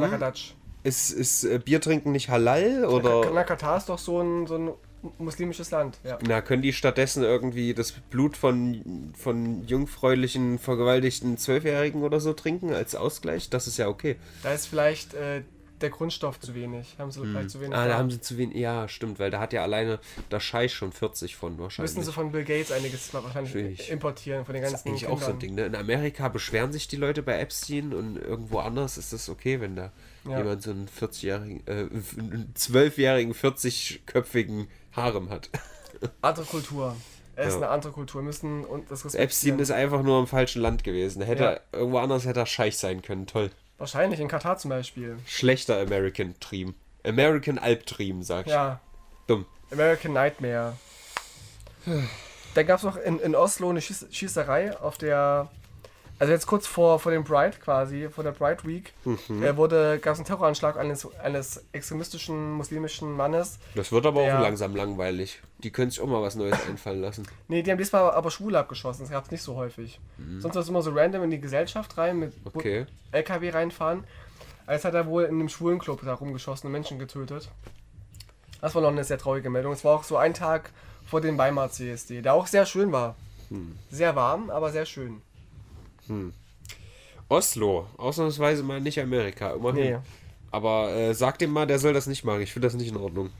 Ist, ist äh, Biertrinken nicht halal? Oder... Na, Katar ist doch so ein, so ein muslimisches Land. Ja. Na, können die stattdessen irgendwie das Blut von, von jungfräulichen, vergewaltigten Zwölfjährigen oder so trinken als Ausgleich? Das ist ja okay. Da ist vielleicht äh, der Grundstoff zu wenig. Haben sie vielleicht zu wenig. Ah, da haben sie zu wenig. Ja, stimmt, weil da hat ja alleine der Scheiß schon 40 von wahrscheinlich. Müssen sie von Bill Gates einiges wahrscheinlich Natürlich. importieren, von den das ganzen ist eigentlich auch so ein Kindern. Ding, ne? In Amerika beschweren sich die Leute bei Epstein und irgendwo anders ist das okay, wenn da Ja. jemand so einen 40-jährigen, äh, einen 12-jährigen, 40-köpfigen Harem hat. Andere Kultur. Es ist Ja. eine andere Kultur. Wir müssen und das Epstein ist einfach nur im falschen Land gewesen. Da hätte Ja. er, irgendwo anders hätte er Scheich sein können. Toll. Wahrscheinlich in Katar zum Beispiel. Schlechter American Dream. American Albtream, sag ich. Ja, Dumm. American Nightmare. Dann gab es noch in, in Oslo eine Schieß Schießerei auf der. Also jetzt kurz vor, vor dem Pride quasi, vor der Pride Week, Mhm. äh, wurde, gab es einen Terroranschlag eines, eines extremistischen muslimischen Mannes. Das wird aber Ja. auch langsam langweilig. Die können sich auch mal was Neues einfallen lassen. Nee, die haben diesmal aber Schwule abgeschossen, das gab es nicht so häufig. Sonst war es immer so random in die Gesellschaft rein, mit Mhm. Okay. LKW reinfahren. Als hat er wohl in einem Schwulenclub da rumgeschossen und Menschen getötet. Das war noch eine sehr traurige Meldung. Es war auch so ein Tag vor dem Weimar CSD, der auch sehr schön war. Hm. Sehr warm, aber sehr schön. Oslo, ausnahmsweise mal nicht Amerika, immerhin. Nee. Aber äh, sag dem mal, der soll das nicht machen. Ich finde das nicht in Ordnung.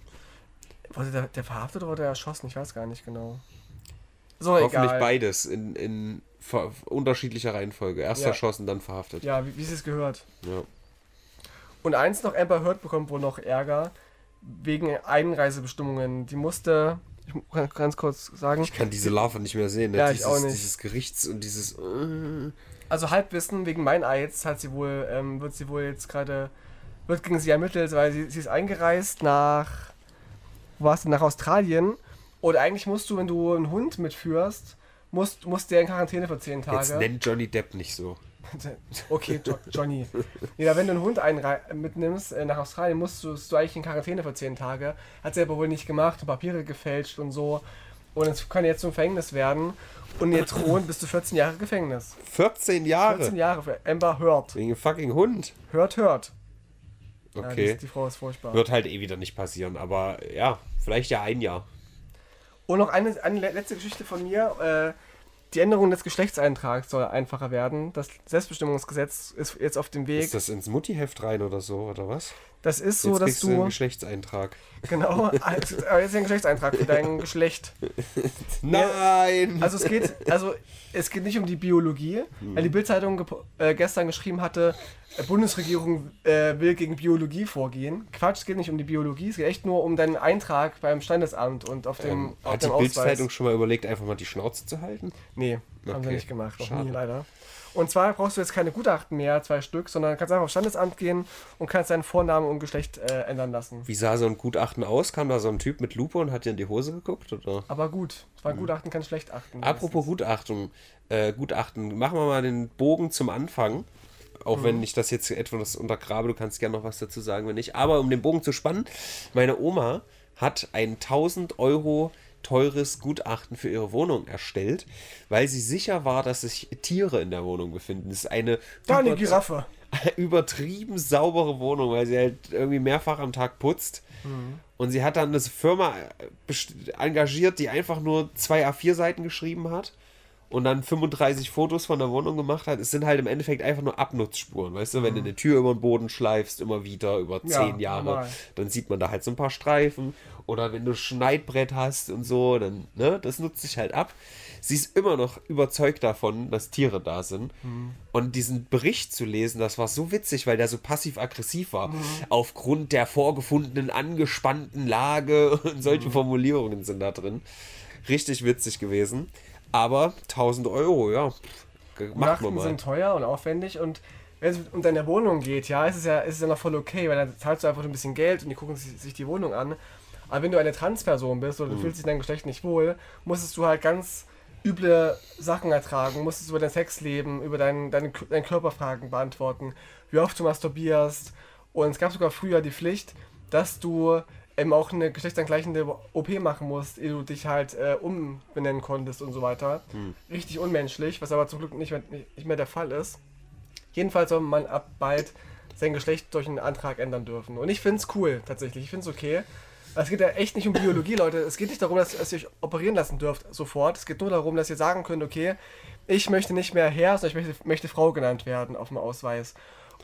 Wurde der, der verhaftet oder der erschossen? Ich weiß gar nicht genau. So, Hoffentlich egal. beides in, in unterschiedlicher Reihenfolge. Erst Ja. erschossen, dann verhaftet. Ja, wie, wie es gehört. Ja. Und eins noch, Amber Heard bekommt wohl noch Ärger wegen Einreisebestimmungen. Die musste, ich kann ganz kurz sagen, Ich kann diese Larve nicht mehr sehen. Ne? Ja, ich dieses, auch nicht. dieses Gerichts und dieses. äh, also Halbwissen wegen Meineids hat sie wohl, ähm, wird sie wohl jetzt gerade, wird gegen sie ermittelt, weil sie, sie ist eingereist nach, wo warst du, nach Australien. Und eigentlich musst du, wenn du einen Hund mitführst, musst, musst der in Quarantäne für 10 Tage. Jetzt nennt Johnny Depp nicht so. Okay, jo Johnny. Ja, wenn du einen Hund mitnimmst äh, nach Australien, musst du, musst du eigentlich in Quarantäne für 10 Tage. Hat sie aber wohl nicht gemacht, Papiere gefälscht und so. Und es kann jetzt zum Gefängnis werden. Und ihr drohen bis zu 14 Jahre Gefängnis. 14 Jahre. 14 Jahre für Amber Heard. Wegen fucking Hund. Hört, hört. Ja, die, Okay. die Frau ist furchtbar. Wird halt eh wieder nicht passieren, aber ja, vielleicht ja ein Jahr. Und noch eine, eine le- letzte Geschichte von mir. Äh, die Änderung des Geschlechtseintrags soll einfacher werden. Das Selbstbestimmungsgesetz ist jetzt auf dem Weg. Ist das ins Muttiheft rein oder so, oder was? Das ist so, Jetzt dass kriegst du einen du. Geschlechtseintrag. Genau, also, jetzt ein Geschlechtseintrag für dein Geschlecht. Nein! Also es geht, also es geht nicht um die Biologie, weil die Bildzeitung gepo- äh, gestern geschrieben hatte, äh, Bundesregierung äh, will gegen Biologie vorgehen. Quatsch, es geht nicht um die Biologie, es geht echt nur um deinen Eintrag beim Standesamt und auf dem, ähm, auf hat die dem Bildzeitung schon mal überlegt, einfach mal die Schnauze zu halten? Nee, Haben sie Okay. nicht gemacht, noch nie leider. Und zwar brauchst du jetzt keine Gutachten mehr, zwei Stück, sondern kannst einfach aufs Standesamt gehen und kannst deinen Vornamen und Geschlecht äh, ändern lassen. Wie sah so ein Gutachten aus? Kam da so ein Typ mit Lupe und hat dir in die Hose geguckt? Oder? Aber gut, es war ein Gutachten, kein Schlecht-Achten. Mhm. Apropos Gutachten, äh, Gutachten, machen wir mal den Bogen zum Anfang. Auch wenn ich das jetzt etwas untergrabe, du kannst gerne noch was dazu sagen, wenn nicht. Aber um den Bogen zu spannen, meine Oma hat ein 1000 Euro teures Gutachten für ihre Wohnung erstellt, weil sie sicher war, dass sich Tiere in der Wohnung befinden. Das ist eine Da eine Giraffe. übertrieben saubere Wohnung, weil sie halt irgendwie mehrfach am Tag putzt. Und sie hat dann eine Firma äh, engagiert, die einfach nur zwei A4-Seiten geschrieben hat und dann 35 Fotos von der Wohnung gemacht hat. Es sind halt im Endeffekt einfach nur Abnutzspuren. Weißt du, wenn du eine Tür über den Boden schleifst, immer wieder über Ja, zehn Jahre, normal. dann sieht man da halt so ein paar Streifen. Oder wenn du Schneidbrett hast und so, dann, ne, das nutzt sich halt ab. Sie ist immer noch überzeugt davon, dass Tiere da sind. Und diesen Bericht zu lesen, das war so witzig, weil der so passiv-aggressiv war. Aufgrund der vorgefundenen angespannten Lage und solche Formulierungen sind da drin. Richtig witzig gewesen. Aber 1000 Euro, ja. man Gutachten mal. sind teuer und aufwendig und wenn es um deine Wohnung geht, ja, ist es ja, ist es ja noch voll okay, weil dann zahlst du einfach ein bisschen Geld und die gucken sich, sich die Wohnung an. Aber wenn du eine Transperson bist oder du fühlst dich in deinem Geschlecht nicht wohl, musstest du halt ganz üble Sachen ertragen, musstest über dein Sexleben, über deinen deine, deine Körperfragen beantworten, wie oft du masturbierst. Und es gab sogar früher die Pflicht, dass du eben auch eine geschlechtsangleichende OP machen musst, ehe du dich halt äh, umbenennen konntest und so weiter. Richtig unmenschlich, was aber zum Glück nicht mehr, nicht mehr der Fall ist. Jedenfalls soll man ab bald sein Geschlecht durch einen Antrag ändern dürfen. Und ich finde es cool, tatsächlich. Ich finde es okay. Es geht ja echt nicht um Biologie, Leute. Es geht nicht darum, dass, dass ihr euch operieren lassen dürft sofort. Es geht nur darum, dass ihr sagen könnt, okay, ich möchte nicht mehr Herr, sondern ich möchte, möchte Frau genannt werden auf dem Ausweis.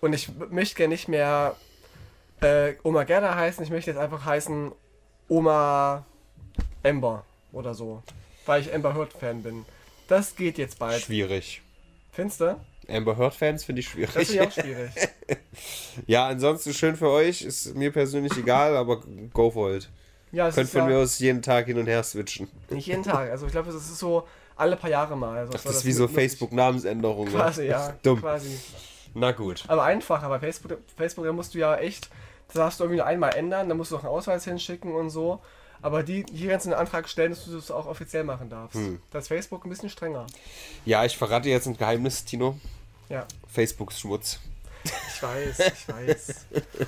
Und ich möchte gerne nicht mehr äh, Oma Gerda heißen, ich möchte jetzt einfach heißen Oma Amber oder so. Weil ich Amber Heard Fan bin. Das geht jetzt bald. Schwierig. Findest du? Amber Heard-Fans finde ich Das schwierig. finde ich auch schwierig. Ja, ansonsten schön für euch. Ist mir persönlich egal, aber go for it. Ja, Könnt von ja mir aus jeden Tag hin und her switchen. nicht jeden Tag. Also ich glaube, es ist so alle paar Jahre mal. Also Das soll ist wie so möglich- Facebook-Namensänderung. ne? Quasi, ja. Dumm. Quasi. Na gut. Aber einfacher. Bei Facebook, Facebook da musst du ja echt, das darfst du irgendwie nur einmal ändern, dann musst du noch einen Ausweis hinschicken und so. Aber die hier kannst du einen Antrag stellen, dass du das auch offiziell machen darfst. Hm. Das ist Facebook ein bisschen strenger. Ja, ich verrate jetzt ein Geheimnis, Tino. Ja. Facebook ist Schmutz. Ich weiß, ich weiß.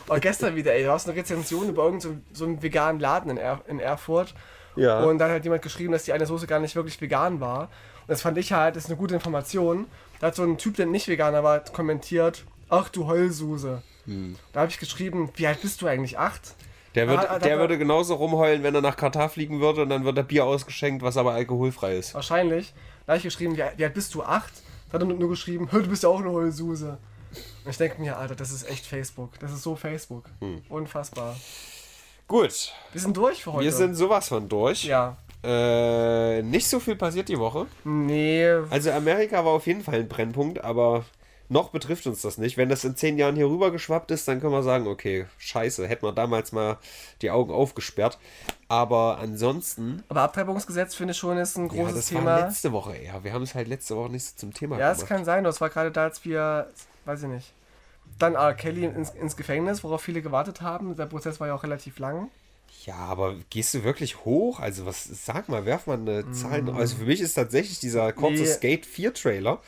Aber gestern wieder, ey, du hast eine Rezension über irgendeinen so, so einen veganen Laden in, er in Erfurt. Ja. Und dann hat jemand geschrieben, dass die eine Soße gar nicht wirklich vegan war. Und das fand ich halt, das ist eine gute Information. Da hat so ein Typ, der nicht Veganer war, kommentiert, ach du Heulsuse. Da habe ich geschrieben, wie alt bist du eigentlich? Acht? Der, wird, Ah, der würde genauso rumheulen, wenn er nach Katar fliegen würde und dann wird er Bier ausgeschenkt, was aber alkoholfrei ist. Wahrscheinlich. Da habe ich geschrieben, wie, alt bist du? Acht? Da hat er nur geschrieben, "Hä, du bist ja auch eine Heulsuse. Und ich denke mir, Alter, das ist echt Facebook. Das ist so Facebook. Hm. Unfassbar. Gut, Wir sind durch für heute. wir sind sowas von durch. Ja. Äh, nicht so viel passiert die Woche. Nee. Also Amerika war auf jeden Fall ein Brennpunkt, aber noch betrifft uns das nicht. Wenn das in zehn Jahren hier rüber geschwappt ist, dann können wir sagen, okay, scheiße, hätten wir damals mal die Augen aufgesperrt. Aber ansonsten, Aber Abtreibungsgesetz finde ich schon ist ein ja, großes das Thema. war letzte Woche eher. Wir haben es halt letzte Woche nicht so zum Thema Ja, es gemacht. kann sein. Das war gerade da, als wir, weiß ich nicht. Dann R. Kelly ins, ins Gefängnis, worauf viele gewartet haben. Der Prozess war ja auch relativ lang. Ja, aber gehst du wirklich hoch? Also was, sag mal, werf mal eine Zahl. Also für mich ist tatsächlich dieser kurze Nee. Skate 4 Trailer,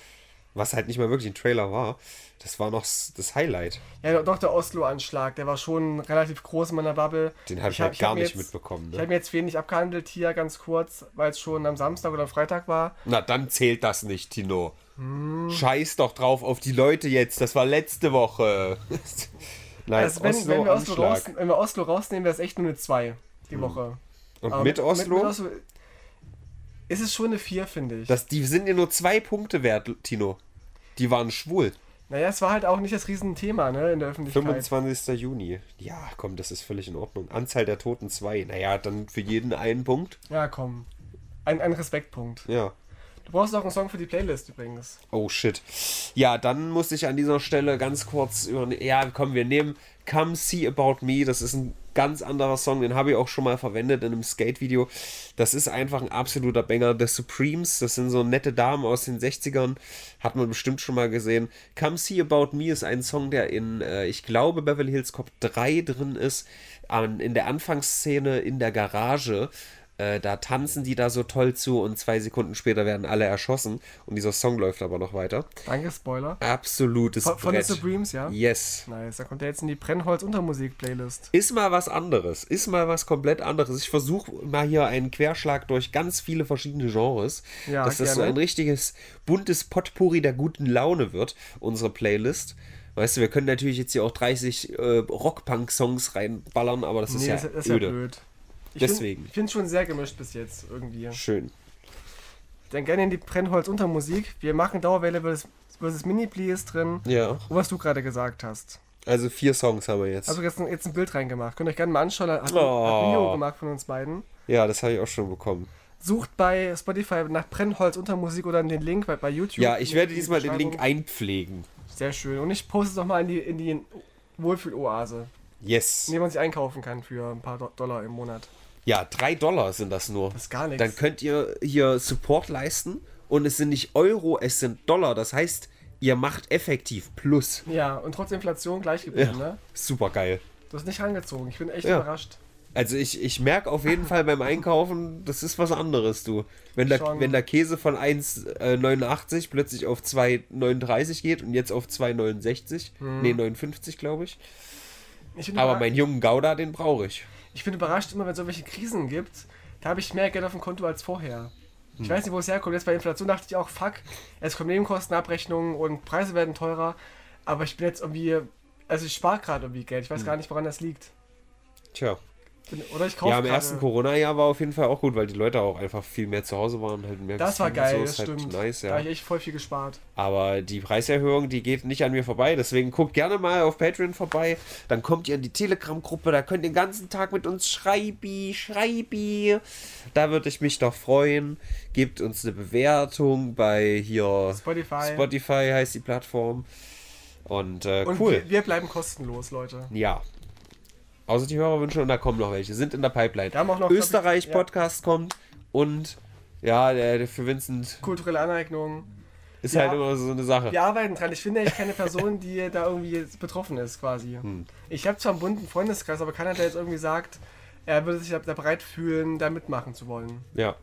was halt nicht mal wirklich ein Trailer war, das war noch das Highlight. Ja, doch der Oslo-Anschlag, der war schon relativ groß in meiner Bubble. Den hab ich hab- halt gar mir nicht jetzt- mitbekommen, ne? Ich habe mir jetzt wenig abgehandelt hier, ganz kurz, weil es schon am Samstag oder am Freitag war. Na, dann zählt das nicht, Tino. Hm. Scheiß doch drauf auf die Leute jetzt. Das war letzte Woche. Nein, Also wenn, wenn, wir Oslo raus, wenn wir Oslo rausnehmen, wäre es echt nur eine 2 die Woche. Und Aber mit Oslo? Mit, Oslo ist es schon eine 4, finde ich. das, die sind ja nur zwei Punkte wert, Tino. Die waren schwul. naja, es war halt auch nicht das Riesenthema ne, in der Öffentlichkeit. 25. Juni. Ja, komm, das ist völlig in Ordnung. Anzahl der Toten zwei. Naja, dann für jeden einen Punkt. Ja, komm. Ein, ein Respektpunkt. Ja. Du brauchst auch einen Song für die Playlist übrigens. Oh shit. Ja, dann muss ich an dieser Stelle ganz kurz über. Ja, komm, wir nehmen Come See About Me. Das ist ein ganz anderer Song, den habe ich auch schon mal verwendet in einem Skate-Video. Das ist einfach ein absoluter Banger. The Supremes, das sind so nette Damen aus den 60ern, hat man bestimmt schon mal gesehen. Come See About Me ist ein Song, der in, äh, ich glaube, Beverly Hills Cop 3 drin ist, an, in der Anfangsszene in der Garage. Äh, da tanzen die da so toll zu und zwei Sekunden später werden alle erschossen und dieser Song läuft aber noch weiter. Danke, Spoiler. Absolutes Von, von den Brett. Supremes, ja? Yes. Nice, da kommt er jetzt in die Brennholz-Untermusik-Playlist. Ist mal was anderes. Ist mal was komplett anderes. Ich versuche mal hier einen Querschlag durch ganz viele verschiedene Genres. Ja, dass das so ein richtiges buntes Potpourri der guten Laune wird, unsere Playlist. Weißt du, wir können natürlich jetzt hier auch 30 äh, Rock-Punk-Songs reinballern, aber das ist Nee, ja das, ist ja öde. blöd. Ich Deswegen. Find, ich finde schon sehr gemischt bis jetzt irgendwie. Schön. Dann gerne in die Brennholz-Untermusik. Wir machen Dauerwelle versus, versus Mini-Please drin. Ja. Und was du gerade gesagt hast. Also vier Songs haben wir jetzt. Also jetzt, ein- jetzt ein Bild reingemacht. Könnt ihr euch gerne mal anschauen. Hat, Oh. Video gemacht von uns beiden. ja, das habe ich auch schon bekommen. Sucht bei Spotify nach Brennholz Untermusik oder den Link bei, bei YouTube. Ja, ich werde die diesmal den Link einpflegen. Sehr schön. Und ich poste es nochmal in die, in die Wohlfühloase, Yes. in der man sich einkaufen kann für ein paar Do Dollar im Monat. Ja, drei Dollar sind das nur. Das ist gar nichts. Dann könnt ihr hier Support leisten und es sind nicht Euro, es sind Dollar. Das heißt, ihr macht effektiv Plus. Ja, und trotz Inflation gleich geblieben, ne? Super geil. Du hast nicht rangezogen. Ich bin echt Ja. überrascht. Also ich, ich merke auf jeden Fall beim Einkaufen, das ist was anderes, du. Wenn der, Schon. wenn der Käse von 1,89 plötzlich auf 2,39 geht und jetzt auf 2,69, Hm. nee, 59 glaube ich. Ich Aber meinen jungen Gouda, den brauche ich. Ich bin überrascht immer, wenn es solche Krisen gibt. Da habe ich mehr Geld auf dem Konto als vorher. Hm. Ich weiß nicht, wo es herkommt. Jetzt bei Inflation dachte ich auch, fuck, es kommen Nebenkostenabrechnungen und Preise werden teurer. Aber ich bin jetzt irgendwie, also ich spare gerade irgendwie Geld. Ich Hm. weiß gar nicht, woran das liegt. Tja. Oder ich kaufe Ja, im gerade- ersten Corona-Jahr war auf jeden Fall auch gut, weil die Leute auch einfach viel mehr zu Hause waren. Halt mehr Das war geil, so, das halt stimmt. Nice, Da ja. habe ich echt voll viel gespart. Aber die Preiserhöhung, die geht nicht an mir vorbei. Deswegen guckt gerne mal auf Patreon vorbei. Dann kommt ihr in die Telegram-Gruppe. Da könnt ihr den ganzen Tag mit uns schreibi, schreibi. Da würde ich mich doch freuen. Gebt uns eine Bewertung bei hier Spotify. Spotify heißt die Plattform. Und, äh, Und cool. wir, wir bleiben kostenlos, Leute. Ja. Außer die Hörerwünsche und da kommen noch welche. Sind in der Pipeline. Österreich-Podcast kommt und ja, der, der für Vincent Kulturelle Aneignung. ist Ja. halt immer so eine Sache. Wir arbeiten dran. Ich finde echt keine Person, die da irgendwie betroffen ist, quasi. Hm. Ich habe zwar einen bunten Freundeskreis, aber keiner, der jetzt irgendwie sagt, er würde sich da da bereit fühlen, da mitmachen zu wollen. Ja.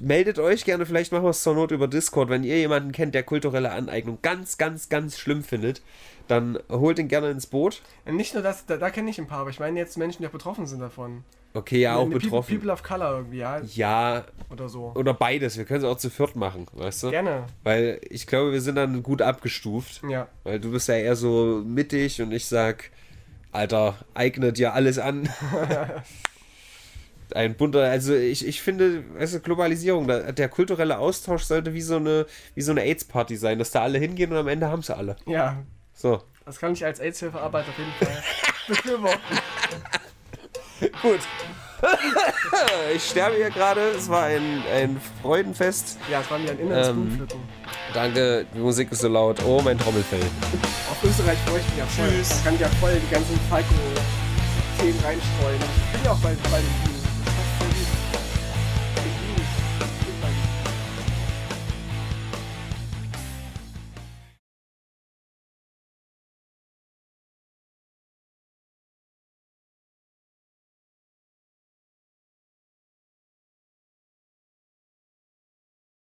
Meldet euch gerne, vielleicht machen wir es zur Not über Discord. Wenn ihr jemanden kennt, der kulturelle Aneignung ganz, ganz, ganz schlimm findet, dann holt ihn gerne ins Boot. Nicht nur das, da, da kenne ich ein paar, aber ich meine jetzt Menschen, die auch betroffen sind davon. Okay, ja, auch Eine People- betroffen. People of Color irgendwie, ja. Ja, Oder so. oder beides. Wir können es auch zu viert machen, weißt du? Gerne. Weil ich glaube, wir sind dann gut abgestuft. Ja. Weil du bist ja eher so mittig und ich sag, Alter, eigne dir alles an. Ein bunter, also ich, ich finde, weißt du, Globalisierung, da- der kulturelle Austausch sollte wie so eine, wie so eine AIDS-Party sein, dass da alle hingehen und am Ende haben sie alle. Ja. So, Das kann ich als AIDS-Hilfearbeit auf jeden Fall befürworten. gut. ich sterbe hier gerade, es war ein, ein Freudenfest. Ja, es war mir ein inneres Ähm. Danke, die Musik ist so laut. Oh, mein Trommelfell. Auf Österreich freue ich mich ja voll. Tschüss. Da kann ich ja voll die ganzen Falco-Themen reinstreuen. Ich bin ja auch bald bei den.